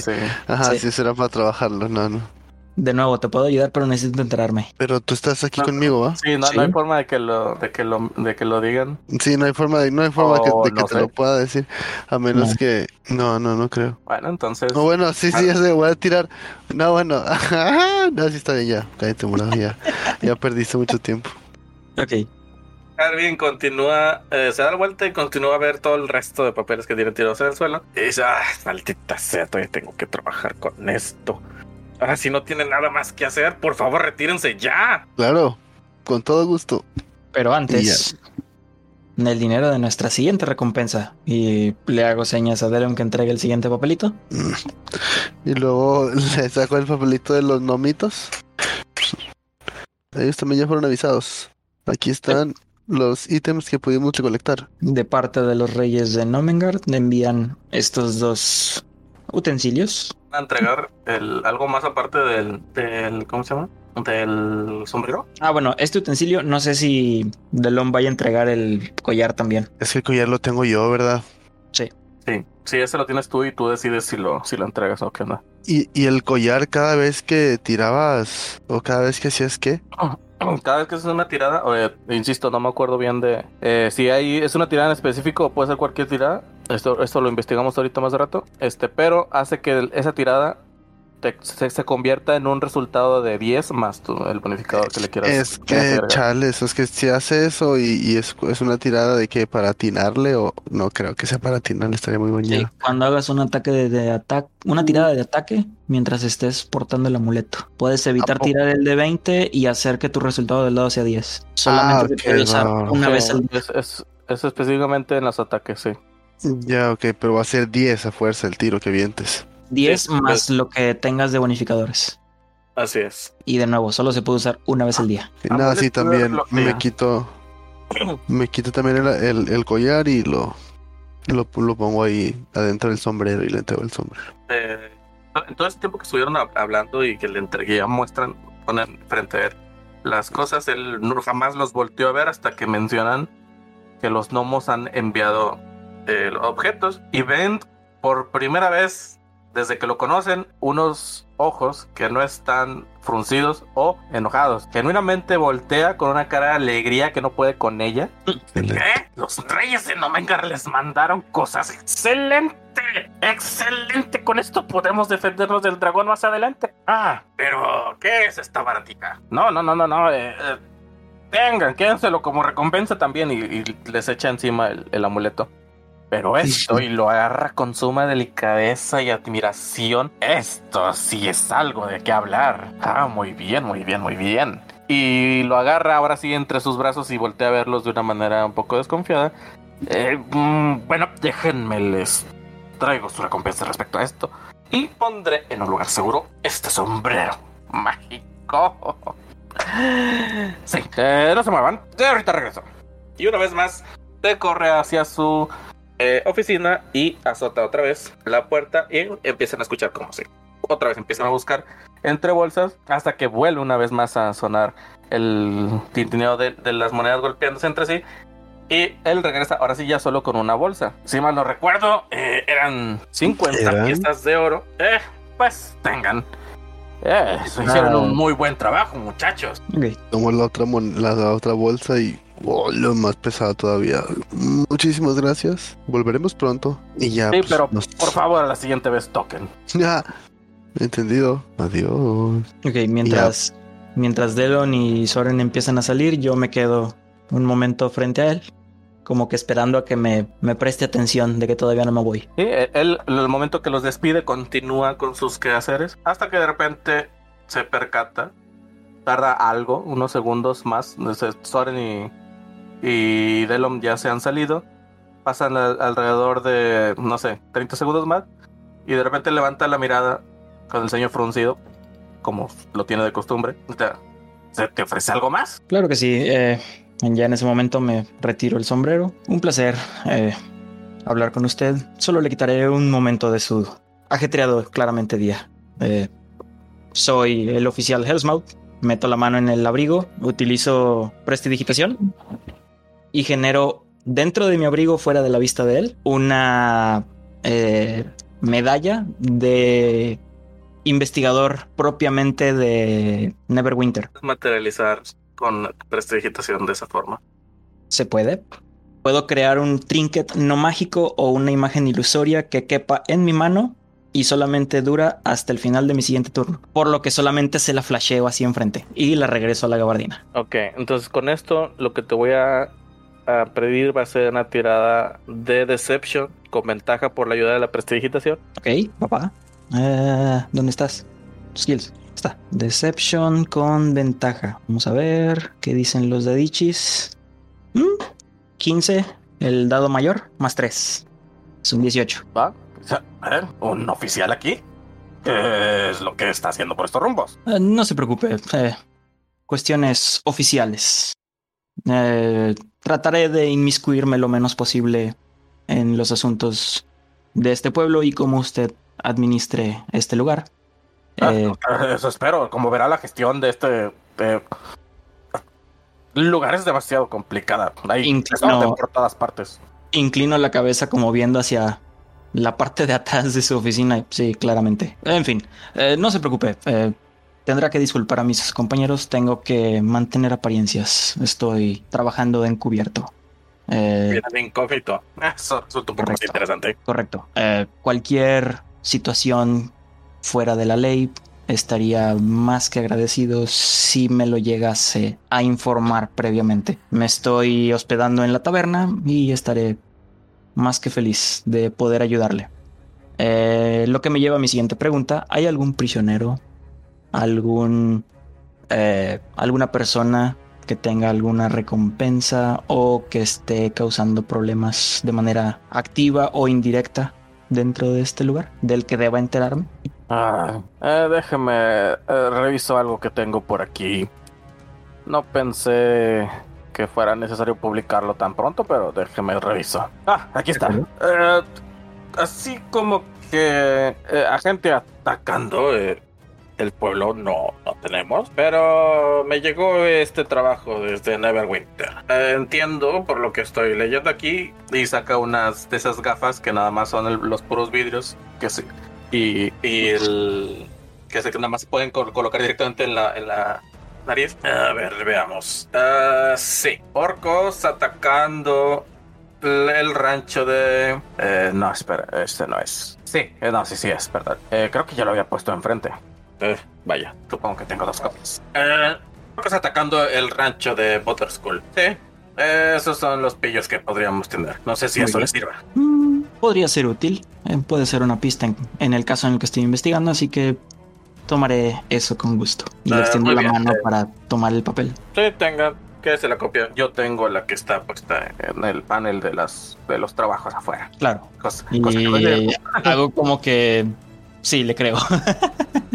Ajá, Sí. sí, eso era para trabajarlo, no, no. De nuevo, te puedo ayudar, pero necesito enterarme. Pero tú estás aquí No, conmigo, ¿va? Sí, no, Sí. no hay forma de que lo, de que lo, de que lo digan. Sí, no hay forma de, no hay forma que- Oh, de que no te sé. lo pueda decir. A menos No. que. No, no, no creo. Bueno, entonces. No, bueno, sí, sí, Ah. ya sé, voy a tirar. No, bueno. *laughs* No, sí está bien, ya. Cállate, morado, ya. Ya perdiste mucho tiempo. Ok. Carvin continúa, eh, se da la vuelta y continúa a ver todo el resto de papeles que tiene tirados en el suelo. Y dice, ah, maldita sea, todavía tengo que trabajar con esto. Ahora, si no tienen nada más que hacer, por favor, retírense ya. Claro, con todo gusto. Pero antes, el dinero de nuestra siguiente recompensa. Y le hago señas a Delon que entregue el siguiente papelito. Y luego *laughs* le saco el papelito de los nomitos. Ellos también ya fueron avisados. Aquí están los ítems que pudimos recolectar. De parte de los reyes de Nomengard, le envían estos dos utensilios. a entregar el, algo más aparte del, del, ¿cómo se llama? Del sombrero. Ah, bueno, este utensilio, no sé si Delon vaya a entregar el collar también. Es que el collar lo tengo yo, ¿verdad? Sí, sí, ese lo tienes tú y tú decides si lo, si lo entregas o qué onda. Y, y el collar cada vez que tirabas o cada vez que hacías qué? *clears throat* Cada vez que es una tirada, eh, insisto, no me acuerdo bien de eh, si hay es una tirada en específico o puede ser cualquier tirada. Esto, esto lo investigamos ahorita más de rato. Este, pero hace que el- esa tirada te- se, se convierta en un resultado de 10 más tu, el bonificador que le quieras. Es que, chales, es que si hace eso y, y es, es una tirada de que para atinarle o no creo que sea para atinarle, estaría muy Sí, bonito. cuando hagas un ataque de, de ataque, una tirada de ataque mientras estés portando el amuleto. Puedes evitar tirar el de 20 y hacer que tu resultado del lado sea 10. Solamente ok, se puede usar va. una Sí, vez al día. es, es- es específicamente en los ataques, sí. Ya, ok, pero va a ser 10 a fuerza el tiro que vientes. 10 Sí, más pues. lo que tengas de bonificadores. Así es. Y de nuevo, solo se puede usar una vez al día. Y Ah, nada, sí, también me quito, *clears throat* me quito también el, el- el collar y lo, lo, lo pongo ahí adentro del sombrero y le entrego el sombrero. Eh, en todo ese tiempo que estuvieron hab- hablando y que le entregué, ya muestran, ponen frente a él las cosas, él jamás los volteó a ver hasta que mencionan que los gnomos han enviado eh, objetos y ven por primera vez desde que lo conocen unos ojos que no están fruncidos o enojados. Genuinamente voltea con una cara de alegría que no puede con ella Excelente. ¿Qué? Los reyes de Nomengar les mandaron cosas. ¡Excelente! ¡Excelente! Con esto podemos defendernos del dragón más adelante. Ah, pero ¿qué es esta baratija? No, no, no, no, no. eh, eh, tengan, quédenselo como recompensa también. Y, y les echa encima el, el amuleto. Pero esto, y lo agarra con suma delicadeza y admiración. Esto sí es algo de qué hablar. Ah, muy bien, muy bien, muy bien. Y lo agarra ahora sí entre sus brazos y voltea a verlos de una manera un poco desconfiada. Eh, mm, bueno, déjenme les traigo su recompensa respecto a esto. Y pondré en un lugar seguro este sombrero mágico. *laughs* Sí, eh, no se muevan. Ya ahorita regreso. Y una vez más, te corre hacia su eh, oficina y azota otra vez la puerta y empiezan a escuchar como si. Otra vez empiezan a buscar entre bolsas hasta que vuelve una vez más a sonar el tintineo de, de las monedas golpeándose entre sí. Y él regresa ahora sí ya solo con una bolsa. Si mal no recuerdo, eh, eran 50 ¿Eran? piezas de oro. Eh, pues tengan. Eh, eso hicieron Ah. un muy buen trabajo, muchachos. Ok. Tomo la otra, la otra bolsa y oh, lo más pesado todavía. Muchísimas gracias. Volveremos pronto. Y ya. Sí, pues, pero nos- por favor, a la siguiente vez toquen. *laughs* Ya. Entendido. Adiós. Ok, mientras, mientras Delon y Soren empiezan a salir, yo me quedo un momento frente a él, como que esperando a que me, me preste atención de que todavía no me voy. Sí, eh, él, en el momento que los despide, continúa con sus quehaceres hasta que de repente se percata. Tarda algo, unos segundos más. Soren y, y Delom ya se han salido. Pasan alrededor de, no sé, 30 segundos más. Y de repente levanta la mirada con el ceño fruncido, como lo tiene de costumbre. Te- ¿Se te ofrece algo más? Claro que sí, eh, ya en ese momento me retiro el sombrero. Un placer eh, hablar con usted. Solo le quitaré un momento de su ajetreado, claramente, día. Eh, soy el oficial Hellsmouth. Meto la mano en el abrigo, utilizo prestidigitación y genero dentro de mi abrigo, fuera de la vista de él, una eh, medalla de investigador propiamente de Neverwinter. Materializar con prestigitación de esa forma. ¿Se puede? Puedo crear un trinket no mágico o una imagen ilusoria que quepa en mi mano y solamente dura hasta el final de mi siguiente turno. Por lo que solamente se la flasheo así enfrente y la regreso a la gabardina. Ok, entonces con esto lo que te voy a, a pedir va a ser una tirada de Deception con ventaja por la ayuda de la prestigitación. Ok, papá. Eh, ¿Dónde estás? Skills. Está. Deception con ventaja. Vamos a ver qué dicen los dedichis. Mm, 15, el dado mayor, más 3. Es un 18. ¿Va? A ver, ¿un oficial aquí? ¿Qué es lo que está haciendo por estos rumbos? Eh, no se preocupe. eh, cuestiones oficiales. Eh, trataré de inmiscuirme lo menos posible en los asuntos de este pueblo y cómo usted administre este lugar. Eh, Ah, Eso espero. Como verá, la gestión de este eh, lugar es demasiado complicada. Hay desorden por todas partes. inclino la cabeza como viendo hacia la parte de atrás de su oficina. Sí, claramente. En fin, eh, no se preocupe. Tendrá que disculpar a mis compañeros. Tengo que mantener apariencias. Estoy trabajando de encubierto. Eh, de incógnito. Eso resulta un poco más Correcto. interesante. Correcto. Eh, cualquier situación fuera de la ley estaría más que agradecido si me lo llegase a informar previamente. Me estoy hospedando en la taberna y estaré más que feliz de poder ayudarle. Eh, lo que me lleva a mi siguiente pregunta. ¿Hay algún prisionero? ¿Algún... eh, alguna persona que tenga alguna recompensa o que esté causando problemas de manera activa o indirecta dentro de este lugar del que deba enterarme. Ah, eh, déjeme eh, reviso algo que tengo por aquí. No pensé que fuera necesario publicarlo tan pronto, pero déjeme reviso. Ah, aquí está. Eh, así como que eh, a gente atacando el pueblo no, no tenemos, pero me llegó este trabajo desde Neverwinter. Eh, entiendo por lo que estoy leyendo aquí y saca unas de esas gafas que nada más son los puros vidrios que se y, y el que se nada más pueden col- colocar directamente en la, en la nariz. A ver, veamos. Ah, sí, orcos atacando el, rancho de... eh, no, espera, este no es. Sí, eh, no, sí, sí es, verdad. Eh, creo que ya lo había puesto enfrente. Eh, vaya, supongo que tengo dos copias. Eh, atacando el rancho de Butterskull. Sí. eh, esos son los pillos que podríamos tener. No sé si Muy eso bien. les sirva. Mm, podría ser útil, eh, puede ser una pista en, en el caso en el que estoy investigando, así que tomaré eso con gusto. Y le extiendo la bien, mano eh. para tomar el papel. Sí, tenga, quédese la copia. Yo tengo la que está puesta en el panel de las de los trabajos afuera. Claro. Cosa, Y cosa que no llevo. hago como que sí, le creo. *laughs*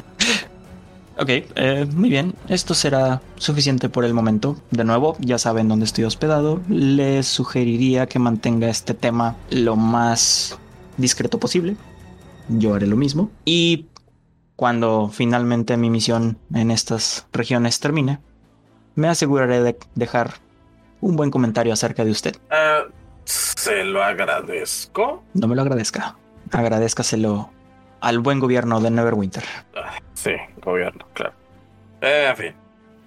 ok, eh, muy bien. Esto será suficiente por el momento. De nuevo, ya saben dónde estoy hospedado. Les sugeriría que mantenga este tema lo más discreto posible. Yo haré lo mismo. Y cuando finalmente mi misión en estas regiones termine, me aseguraré de dejar un buen comentario acerca de usted. Ah, se lo agradezco. No me lo agradezca. Agradezcaselo al buen gobierno de Neverwinter. Ah, sí, gobierno, claro. Eh, en fin.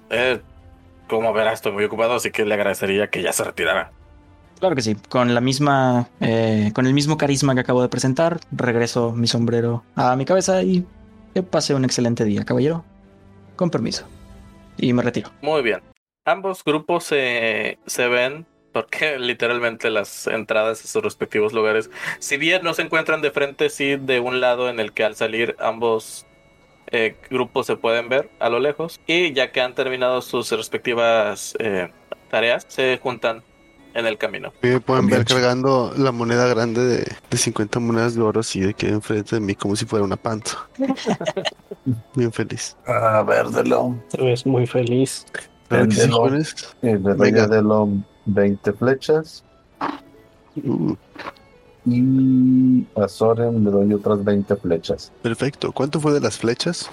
Eh, como verá, estoy muy ocupado, así que le agradecería que ya se retirara. Claro que sí. Con la misma, eh, con el mismo carisma que acabo de presentar, regreso mi sombrero a mi cabeza y que pase un excelente día, caballero. Con permiso. Y me retiro. Muy bien. Ambos grupos se, se ven porque *laughs* literalmente las entradas a sus respectivos lugares, si bien no se encuentran de frente, sí de un lado en el que al salir ambos eh, grupos se pueden ver a lo lejos. Y ya que han terminado sus respectivas eh, tareas, se juntan en el camino. Me pueden ver También. cargando la moneda grande de, de 50 monedas de oro así de que enfrente de mí como si fuera una panta. *laughs* Bien feliz. A ver, Delon. Te ves muy feliz. Jóvenes. Eh, Venga. Delon 20 flechas. Uh, Y a Soren le doy otras 20 flechas. perfecto. ¿Cuánto fue de las flechas?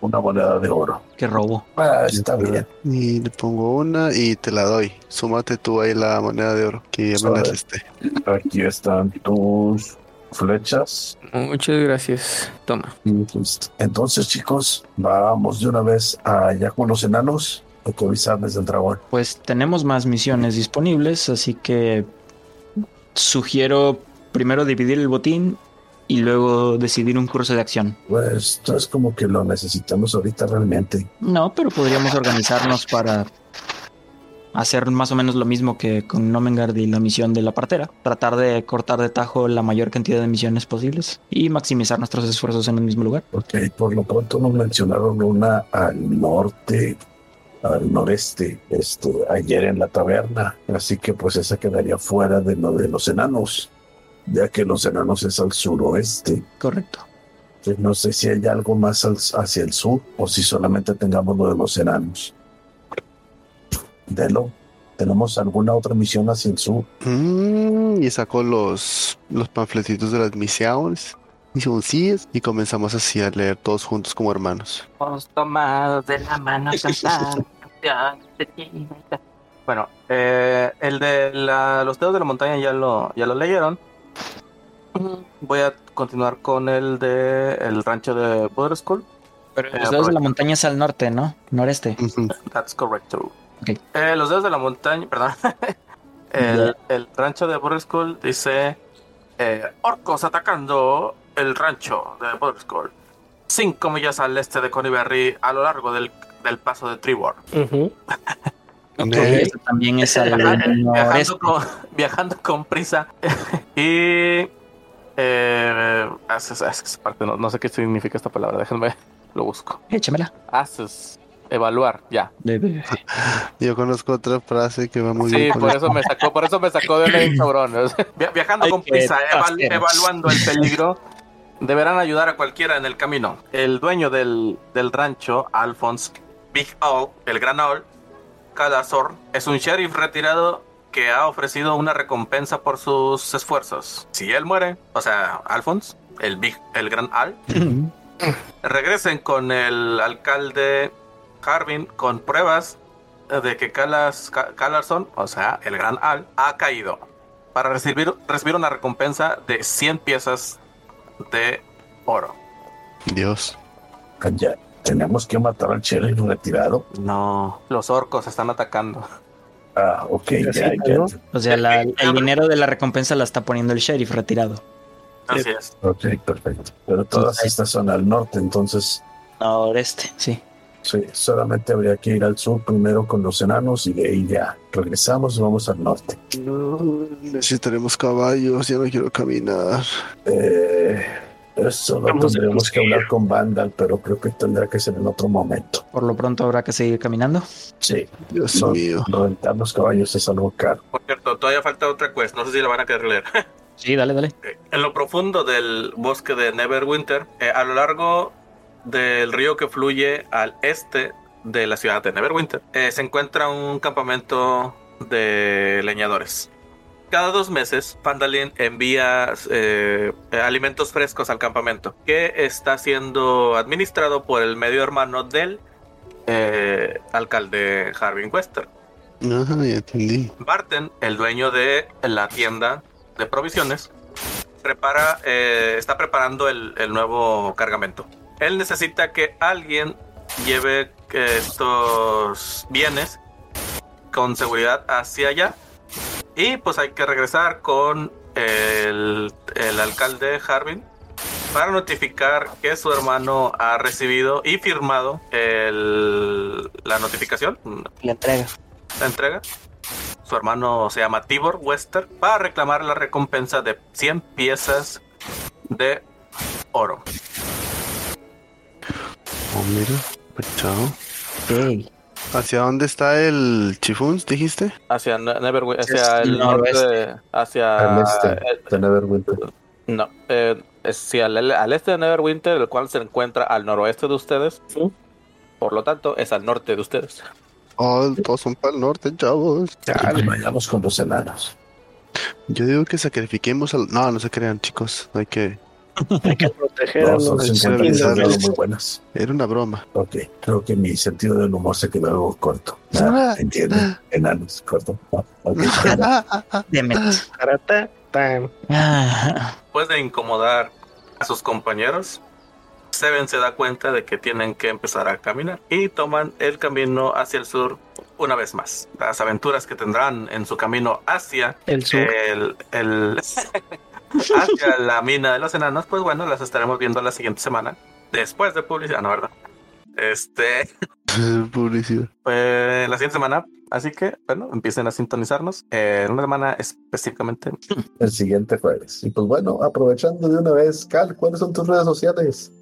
Una moneda de oro. Qué robo. Ah, está bien. Y le pongo una y te la doy. Súmate tú ahí la moneda de oro que ya me la Sobre. resté. Aquí están tus flechas. Muchas gracias. Toma. Y pues, entonces, chicos, vamos de una vez allá con los enanos a covisarles del dragón. Pues tenemos más misiones disponibles, así que sugiero primero dividir el botín y luego decidir un curso de acción. Pues esto es como que lo necesitamos ahorita realmente. No, pero podríamos organizarnos para hacer más o menos lo mismo que con Nomengard y la misión de la partera. Tratar de cortar de tajo la mayor cantidad de misiones posibles y maximizar nuestros esfuerzos en el mismo lugar. Ok, por lo pronto nos mencionaron una al norte, al noreste, este, ayer en la taberna. Así que pues esa quedaría fuera de lo de los enanos, ya que los enanos es al suroeste. Correcto. Entonces, no sé si hay algo más al- hacia el sur o si solamente tengamos lo de los enanos. Delo, ¿tenemos alguna otra misión hacia el sur? Mm, y sacó los, los panfletitos de las misiones, misioncillas, y comenzamos así a leer todos juntos como hermanos. Vamos tomados de la mano cantando. *laughs* Bueno, eh, el de la- los dedos de la montaña ya lo, ya lo leyeron. Voy a continuar con el de el rancho de Border School. Pero Eh, los dedos de la montaña es al norte, ¿no? Noreste. That's correct. Eh, los dedos de la montaña, perdón. *laughs* el, el rancho de Border School dice eh, orcos atacando el rancho de School. Cinco millas al este de Conyberry a lo largo del, del paso de. Ok, Eh, este también es al viajando, con, viajando con prisa. *laughs* y. Eh, haces, haces parte, no, no sé qué significa esta palabra, déjenme, lo busco. Échamela. Haces, evaluar, ya. *laughs* Yo conozco otra frase que va muy Sí, bien con por eso me sacó, por eso me sacó de ley, cabrón. *laughs* Via- Viajando Ay, con prisa, evaluando el peligro, deberán ayudar a cualquiera en el camino. El dueño del, del rancho, Alphonse Big O, el Gran Owl, Cadazor, es un sheriff retirado que ha ofrecido una recompensa por sus esfuerzos. Si él muere, o sea, Alphonse, el Big, el Gran Al, regresen con el alcalde Harvin con pruebas de que Calas, Ca- Calarson, o sea, el gran Al, ha caído para recibir, recibir una recompensa de 100 piezas de oro. Dios. Ya, tenemos que matar al sheriff retirado. No, los orcos están atacando. Ah, ok, ya, Sí, ya. ¿no? O sea, la- el dinero de la recompensa la está poniendo el sheriff retirado. Así es. Ok, perfecto. Pero todas estas son al norte, entonces Noreste, sí. Sí, solamente habría que ir al sur primero con los enanos y de ahí ya regresamos y vamos al norte. No, necesitaremos caballos, ya no quiero caminar. Eh, eso lo tendremos que hablar con Vandal, pero creo que tendrá que ser en otro momento. Por lo pronto habrá que seguir caminando. Sí, Dios no, mío. rentar los caballos es algo caro. Por cierto, todavía falta otra quest, no sé si la van a querer leer. *laughs* Sí, dale, dale. En lo profundo del bosque de Neverwinter, eh, a lo largo del río que fluye al este de la ciudad de Neverwinter, eh, se encuentra un campamento de leñadores. Cada dos meses, Pandalin envía eh, alimentos frescos al campamento, que está siendo administrado por el medio hermano del eh, alcalde Harvin Wester. Ajá, ya entendí. Barton, el dueño de la tienda de provisiones, prepara, está preparando el, el nuevo cargamento. Él necesita que alguien lleve eh, estos bienes con seguridad hacia allá. Y pues hay que regresar con el, el alcalde Harvin para notificar que su hermano ha recibido y firmado el- la notificación, La entrega. la entrega. Su hermano se llama Tibor Wester para reclamar la recompensa de 100 piezas de oro. Oh, mira. Chao. Ok. ¿Hacia dónde está el Chifuns, dijiste? Hacia Ne- Neverwinter, hacia el el norte, noroeste. hacia Al este de Neverwinter. no, eh, es- sí, al, al este de Neverwinter, el cual se encuentra al noroeste de ustedes. Sí. Por lo tanto, es al norte de ustedes. Oh, todos son para el norte, chavos. Y vayamos con los enanos. Yo digo que sacrifiquemos al... No, no se crean, chicos. Hay que... *laughs* Hay que proteger a los 50 piezas de oro indígenas. muy buenas. Era una broma. Ok, creo que mi sentido del humor se quedó algo corto. *laughs* Ah, ¿Entienden? Enanos, corto. Ah, ok, espera. Demet. Karate. time. Ah, Puede incomodar a sus compañeros. Seven se da cuenta de que tienen que empezar a caminar y toman el camino hacia el sur una vez más. Las aventuras que tendrán en su camino hacia El sur. el, el- *laughs* hacia la mina de los enanos, pues bueno, las estaremos viendo la siguiente semana. Después de publicidad, ¿no, verdad? Este, *laughs* Publicidad. pues la siguiente semana. Así que, bueno, empiecen a sintonizarnos. eh, En una semana específicamente. *laughs* El siguiente jueves. Y pues bueno, aprovechando de una vez, Cal, ¿cuáles son tus redes sociales?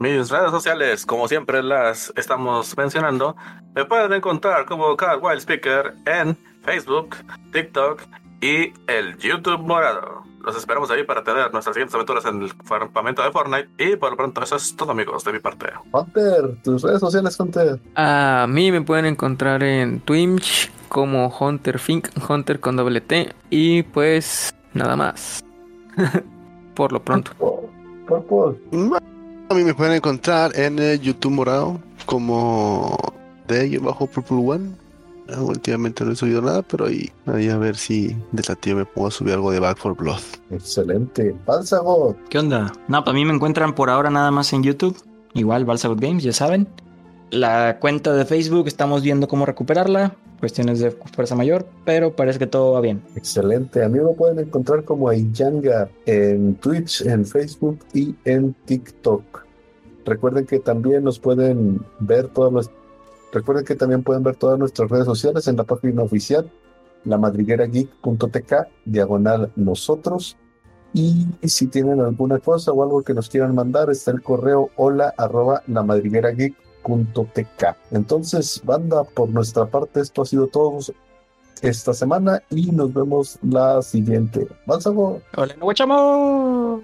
Mis redes sociales, como siempre las estamos mencionando, me pueden encontrar como Carl Wild Speaker en Facebook, TikTok y el YouTube morado. Los esperamos ahí para tener nuestras siguientes aventuras en el campamento de Fortnite. Y por lo pronto, eso es todo, amigos, de mi parte. Hunter, tus redes sociales, Hunter. A mí me pueden encontrar en Twitch como Hunter Fink, Hunter con doble T. Y pues nada más. *laughs* Por lo pronto. Purple. A mí me pueden encontrar en el YouTube morado como de bajo Purple One. Ah, Últimamente no he subido nada, pero ahí, ahí a ver si de la tía me puedo subir algo de Back for Blood. Excelente. Balsagot. ¿Qué onda? No, para mí me encuentran por ahora nada más en YouTube. Igual Balsagot Games, ya saben. La cuenta de Facebook estamos viendo cómo recuperarla. Cuestiones de fuerza mayor, pero parece que todo va bien. Excelente. A mí me pueden encontrar como Ayanga en Twitch, en Facebook y en TikTok. Recuerden que también nos pueden ver todas las Recuerden que también pueden ver todas nuestras redes sociales en la página oficial, lamadriguerageek.tk, diagonal nosotros. Y si tienen alguna cosa o algo que nos quieran mandar, está el correo hola arroba lamadriguerageek.tk. Entonces, banda, por nuestra parte, esto ha sido todo esta semana y nos vemos la siguiente. ¡Vamos, ¡Hola, no!